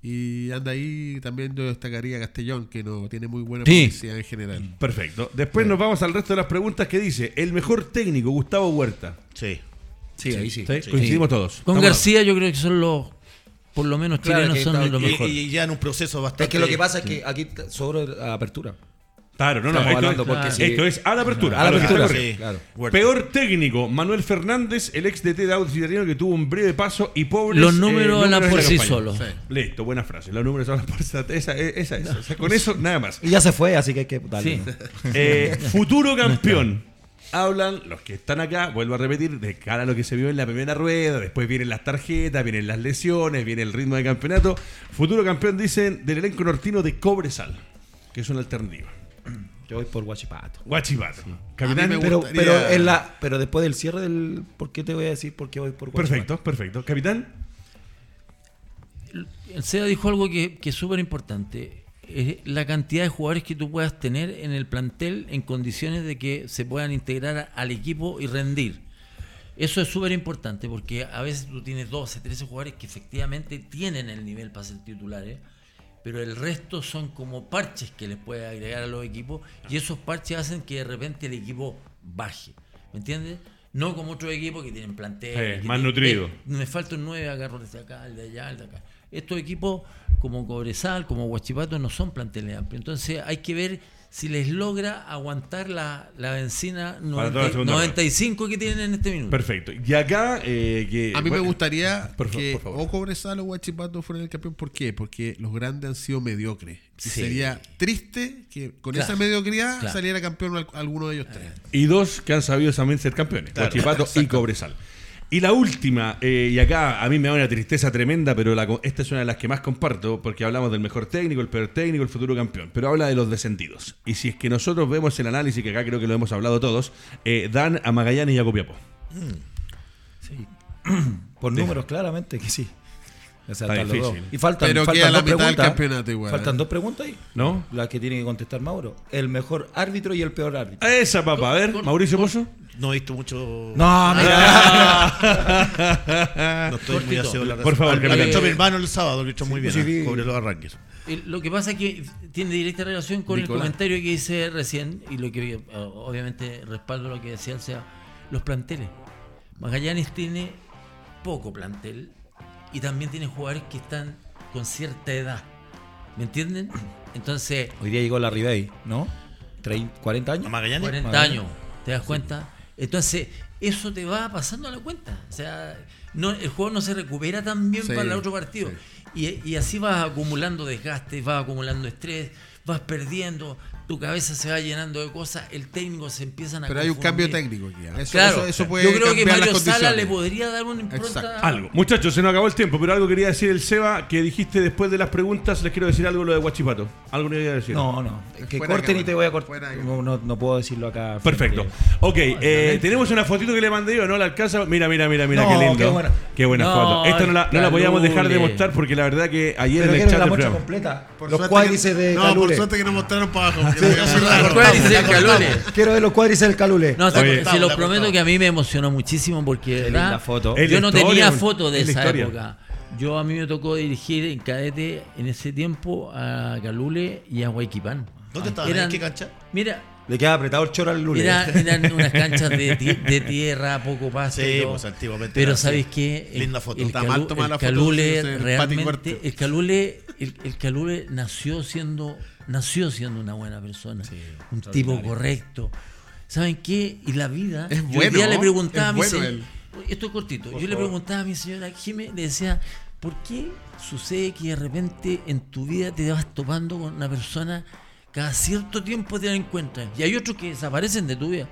[SPEAKER 2] Y anda ahí también yo destacaría a Castellón, que no tiene muy buena
[SPEAKER 5] Sí.
[SPEAKER 2] publicidad en general.
[SPEAKER 1] Perfecto. Después nos vamos al resto de las preguntas que dice el mejor técnico, Gustavo Huerta.
[SPEAKER 3] Sí.
[SPEAKER 7] Sí, ahí sí.
[SPEAKER 1] ¿Sí? Coincidimos todos.
[SPEAKER 5] Con
[SPEAKER 1] Estamos
[SPEAKER 5] García yo creo que son los, por lo menos
[SPEAKER 7] Claro,
[SPEAKER 5] chilenos
[SPEAKER 7] que
[SPEAKER 5] son
[SPEAKER 7] está-
[SPEAKER 5] los
[SPEAKER 7] y-
[SPEAKER 5] mejores.
[SPEAKER 3] Y, y ya en un proceso bastante.
[SPEAKER 7] Es que lo que pasa es que aquí sobra la apertura.
[SPEAKER 1] Claro, no, no.
[SPEAKER 7] Estamos
[SPEAKER 1] Esto,
[SPEAKER 7] hablando
[SPEAKER 1] es,
[SPEAKER 7] porque
[SPEAKER 1] esto
[SPEAKER 7] si-
[SPEAKER 1] es a la apertura.
[SPEAKER 7] A la
[SPEAKER 1] lo
[SPEAKER 7] apertura,
[SPEAKER 3] sí.
[SPEAKER 7] Claro.
[SPEAKER 1] Peor técnico, Manuel Fernández, el ex DT de Autos Italiano que tuvo un breve paso y pobres.
[SPEAKER 5] Los números hablan
[SPEAKER 1] en
[SPEAKER 5] por sí solos.
[SPEAKER 2] Sí.
[SPEAKER 1] Listo, buena frase. Los números hablan por sí Esa, esa es. O sea, con eso, nada más.
[SPEAKER 7] Y ya se fue, así que hay que darle.
[SPEAKER 5] Sí.
[SPEAKER 1] Eh, futuro campeón. Hablan los que están acá, vuelvo a repetir, de cara a lo que se vio en la primera rueda, después vienen las tarjetas, vienen las lesiones, viene el ritmo de campeonato. Futuro campeón, dicen, del elenco nortino de Cobresal, que es una alternativa.
[SPEAKER 7] Yo voy por Guachipato.
[SPEAKER 1] Guachipato. Capitán,
[SPEAKER 2] me
[SPEAKER 7] Pero,
[SPEAKER 2] gustaría-
[SPEAKER 7] pero, en la, pero después del cierre del. ¿Por qué te voy a decir por qué voy por Guachipato?
[SPEAKER 1] perfecto, perfecto. Capitán,
[SPEAKER 5] El SEA dijo algo que, que es súper importante. Es la cantidad de jugadores que tú puedas tener en el plantel en condiciones de que se puedan integrar a- al equipo y rendir. Eso es súper importante porque a veces tú tienes 12, 13 jugadores que efectivamente tienen el nivel para ser titulares, pero el resto son como parches que les puedes agregar a los equipos y esos parches hacen que de repente el equipo baje. ¿Me entiendes? No como otros equipos que tienen plantel.
[SPEAKER 1] Sí,
[SPEAKER 5] que
[SPEAKER 1] más
[SPEAKER 5] tienen-
[SPEAKER 1] nutrido.
[SPEAKER 5] eh, me falta un 9, agarro desde acá, el de allá, el de acá. Estos equipos como Cobresal, como Huachipato, no son planteles amplios. Entonces hay que ver si les logra aguantar la, la benzina
[SPEAKER 1] Para toda la
[SPEAKER 5] 90
[SPEAKER 1] segunda
[SPEAKER 5] 95 que tienen en este minuto.
[SPEAKER 1] perfecto. Y acá, eh, que.
[SPEAKER 2] A mí me gustaría
[SPEAKER 1] por
[SPEAKER 2] que
[SPEAKER 1] por favor.
[SPEAKER 2] o Cobresal o Guachipato fueran el campeón. ¿Por qué? Porque los grandes han sido mediocres.
[SPEAKER 5] Sí.
[SPEAKER 2] sería triste que con
[SPEAKER 5] Claro,
[SPEAKER 2] esa mediocridad
[SPEAKER 5] claro.
[SPEAKER 2] saliera campeón al- alguno de ellos tres.
[SPEAKER 1] Y dos que han sabido también ser campeones, Guachipato y Cobresal. Y la última, eh, y acá a mí me da una tristeza tremenda, pero la esta es una de las que más comparto, porque hablamos del mejor técnico, el peor técnico, el futuro campeón, pero habla de los descendidos. Y si es que nosotros vemos el análisis, que acá creo que lo hemos hablado todos, eh, dan a Magallanes y a Copiapó.
[SPEAKER 7] Sí. Por números, claramente que sí. O sea,
[SPEAKER 1] Está
[SPEAKER 7] están los
[SPEAKER 1] difícil.
[SPEAKER 7] dos. Y faltan,
[SPEAKER 2] Pero
[SPEAKER 7] faltan
[SPEAKER 2] queda la
[SPEAKER 7] dos
[SPEAKER 2] mitad del
[SPEAKER 7] preguntas.
[SPEAKER 2] campeonato igual,
[SPEAKER 7] Faltan
[SPEAKER 2] ¿eh?
[SPEAKER 7] dos preguntas ahí.
[SPEAKER 1] ¿No?
[SPEAKER 7] Las que tiene que contestar Mauro. El mejor árbitro y el peor árbitro.
[SPEAKER 1] Esa, papá. A ver, Mauricio Pozo.
[SPEAKER 3] No he visto mucho.
[SPEAKER 7] No,
[SPEAKER 3] No estoy muy la
[SPEAKER 1] Por favor.
[SPEAKER 3] Lo hecho mi hermano el sábado, lo hecho muy bien.
[SPEAKER 7] sí.
[SPEAKER 3] ¿eh? Los arranques.
[SPEAKER 5] Eh, Lo que pasa es que tiene directa relación con
[SPEAKER 2] Nicolás.
[SPEAKER 5] el comentario que hice recién y lo que eh, obviamente respaldo lo que decía sea los planteles. Magallanes tiene poco plantel y también tiene jugadores que están con cierta edad. ¿Me entienden? Entonces,
[SPEAKER 7] Hoy día llegó la Ribey, ¿no? 30, 40 años.
[SPEAKER 3] ¿A Magallanes?
[SPEAKER 5] 40
[SPEAKER 7] Magallanes.
[SPEAKER 5] años, ¿te das cuenta? Entonces, eso te va pasando a la cuenta. O sea, no, el juego no se recupera tan bien
[SPEAKER 2] Sí,
[SPEAKER 5] para el otro partido.
[SPEAKER 2] sí.
[SPEAKER 5] Y, y así vas acumulando desgaste, vas acumulando estrés, vas perdiendo, tu cabeza se va llenando de cosas, el técnico se empiezan a
[SPEAKER 2] Pero hay un cambio
[SPEAKER 5] confundir.
[SPEAKER 2] técnico aquí. ¿eh? Eso,
[SPEAKER 5] Claro,
[SPEAKER 2] eso, eso puede
[SPEAKER 5] yo creo que
[SPEAKER 2] cambiar
[SPEAKER 5] Mario
[SPEAKER 2] las
[SPEAKER 5] Sala
[SPEAKER 2] condiciones.
[SPEAKER 5] le podría dar una impronta.
[SPEAKER 2] Exacto.
[SPEAKER 1] Algo. Muchachos, se nos acabó el tiempo, pero algo quería decir el Seba, que dijiste después de las preguntas, les quiero decir algo lo de Guachipato. Algo le iba a decir.
[SPEAKER 7] No, no. Que
[SPEAKER 2] Fuera
[SPEAKER 7] corten y
[SPEAKER 2] cámara,
[SPEAKER 7] te voy a cortar. No, no, no puedo decirlo acá.
[SPEAKER 1] Perfecto.
[SPEAKER 7] frente.
[SPEAKER 1] Ok, eh, tenemos una fotito que le mandé yo, ¿no? La alcanza. Mira, mira, mira, mira,
[SPEAKER 7] No,
[SPEAKER 1] qué lindo.
[SPEAKER 7] qué buena.
[SPEAKER 1] Qué buena
[SPEAKER 5] No,
[SPEAKER 1] foto. Esta no la, no la podíamos dejar de mostrar porque la verdad que ayer
[SPEAKER 7] Pero
[SPEAKER 1] en el chat
[SPEAKER 7] completa.
[SPEAKER 2] Por
[SPEAKER 7] los cuádrices de
[SPEAKER 2] No, por suerte que no mostraron para abajo.
[SPEAKER 5] Los del Calule.
[SPEAKER 7] Quiero ver los cuádrices del Calule.
[SPEAKER 5] No,
[SPEAKER 1] Oye.
[SPEAKER 5] se, se lo
[SPEAKER 3] Está
[SPEAKER 5] prometo que a mí me emocionó muchísimo porque verdad,
[SPEAKER 7] foto.
[SPEAKER 5] Yo
[SPEAKER 1] la
[SPEAKER 5] no tenía foto de
[SPEAKER 1] es la
[SPEAKER 5] esa
[SPEAKER 1] historia.
[SPEAKER 5] época. Yo a mí me tocó dirigir en cadete en ese tiempo a Calule y a Huayquipán.
[SPEAKER 3] ¿Dónde estaban? ¿En qué cancha?
[SPEAKER 5] Mira,
[SPEAKER 7] Le queda apretado el choro al Lule.
[SPEAKER 5] era- eran unas canchas de, ti- de tierra, poco pasto. y
[SPEAKER 3] Sí, pues antiguamente.
[SPEAKER 5] Pero. ¿sabes qué? El,
[SPEAKER 3] Linda foto.
[SPEAKER 5] El,
[SPEAKER 2] Está
[SPEAKER 5] Calu-
[SPEAKER 2] mal tomada
[SPEAKER 5] el
[SPEAKER 2] la foto,
[SPEAKER 5] Calule
[SPEAKER 2] el Pati
[SPEAKER 5] realmente,
[SPEAKER 2] Huerta.
[SPEAKER 5] el Calule, el, el Calule nació siendo, nació siendo una buena persona, un tipo correcto. ¿Saben qué? Y la vida.
[SPEAKER 2] Es
[SPEAKER 5] yo
[SPEAKER 2] bueno,
[SPEAKER 5] día le preguntaba a mi
[SPEAKER 2] bueno
[SPEAKER 5] señora-. Esto es cortito. yo le preguntaba a mi señora Jimé, le decía, ¿por qué sucede que de repente en tu vida te vas topando con una persona cada cierto tiempo te la encuentras? Y hay otros que desaparecen de tu vida.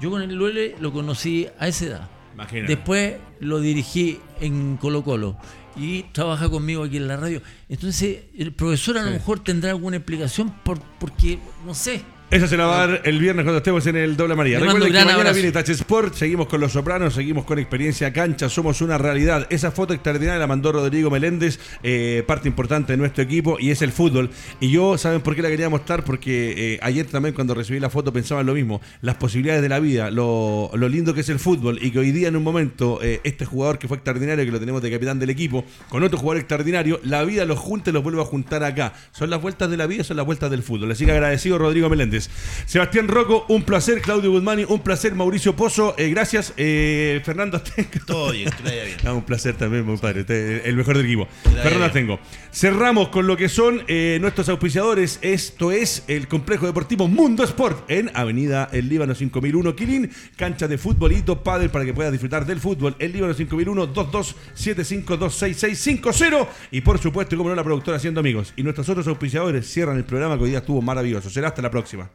[SPEAKER 5] Yo con el Luele lo conocí a esa edad.
[SPEAKER 1] Imagínate.
[SPEAKER 5] Después lo dirigí en Colo Colo y trabaja conmigo aquí en la radio. Entonces, el profesor a lo mejor tendrá alguna explicación por, porque, no sé.
[SPEAKER 1] Esa se la va a dar el viernes cuando estemos en el Doble María. Recuerden que mañana
[SPEAKER 5] abrazo.
[SPEAKER 1] viene Touch Sport, seguimos con Los Sopranos, seguimos con Experiencia Cancha, somos una realidad. Esa foto extraordinaria la mandó Rodrigo Meléndez, eh, parte importante de nuestro equipo, y es el fútbol. Y yo, ¿saben por qué la quería mostrar? Porque eh, ayer también cuando recibí la foto pensaba en lo mismo, las posibilidades de la vida, lo, lo lindo que es el fútbol, y que hoy día en un momento eh, este jugador que fue extraordinario, que lo tenemos de capitán del equipo, con otro jugador extraordinario, la vida los junta y los vuelve a juntar acá. Son las vueltas de la vida, son las vueltas del fútbol. Así que agradecido Rodrigo Meléndez. Sebastián Rocco, un placer. Claudio Guzmani, un placer. Mauricio Pozo, eh, gracias. Eh, Fernando Astengo.
[SPEAKER 3] Todo bien, que vaya bien.
[SPEAKER 1] Ah, un placer también, muy padre. El mejor del equipo. Fernando. Astengo. Cerramos con lo que son eh, nuestros auspiciadores. Esto es el complejo deportivo Mundo Sport en Avenida El Líbano 5001 Quilín. Cancha de futbolito, pádel para que puedas disfrutar del fútbol. El Líbano 5001 2275266550 y por supuesto, como no, la productora Haciendo Amigos. Y nuestros otros auspiciadores cierran el programa que hoy día estuvo maravilloso. Será hasta la próxima.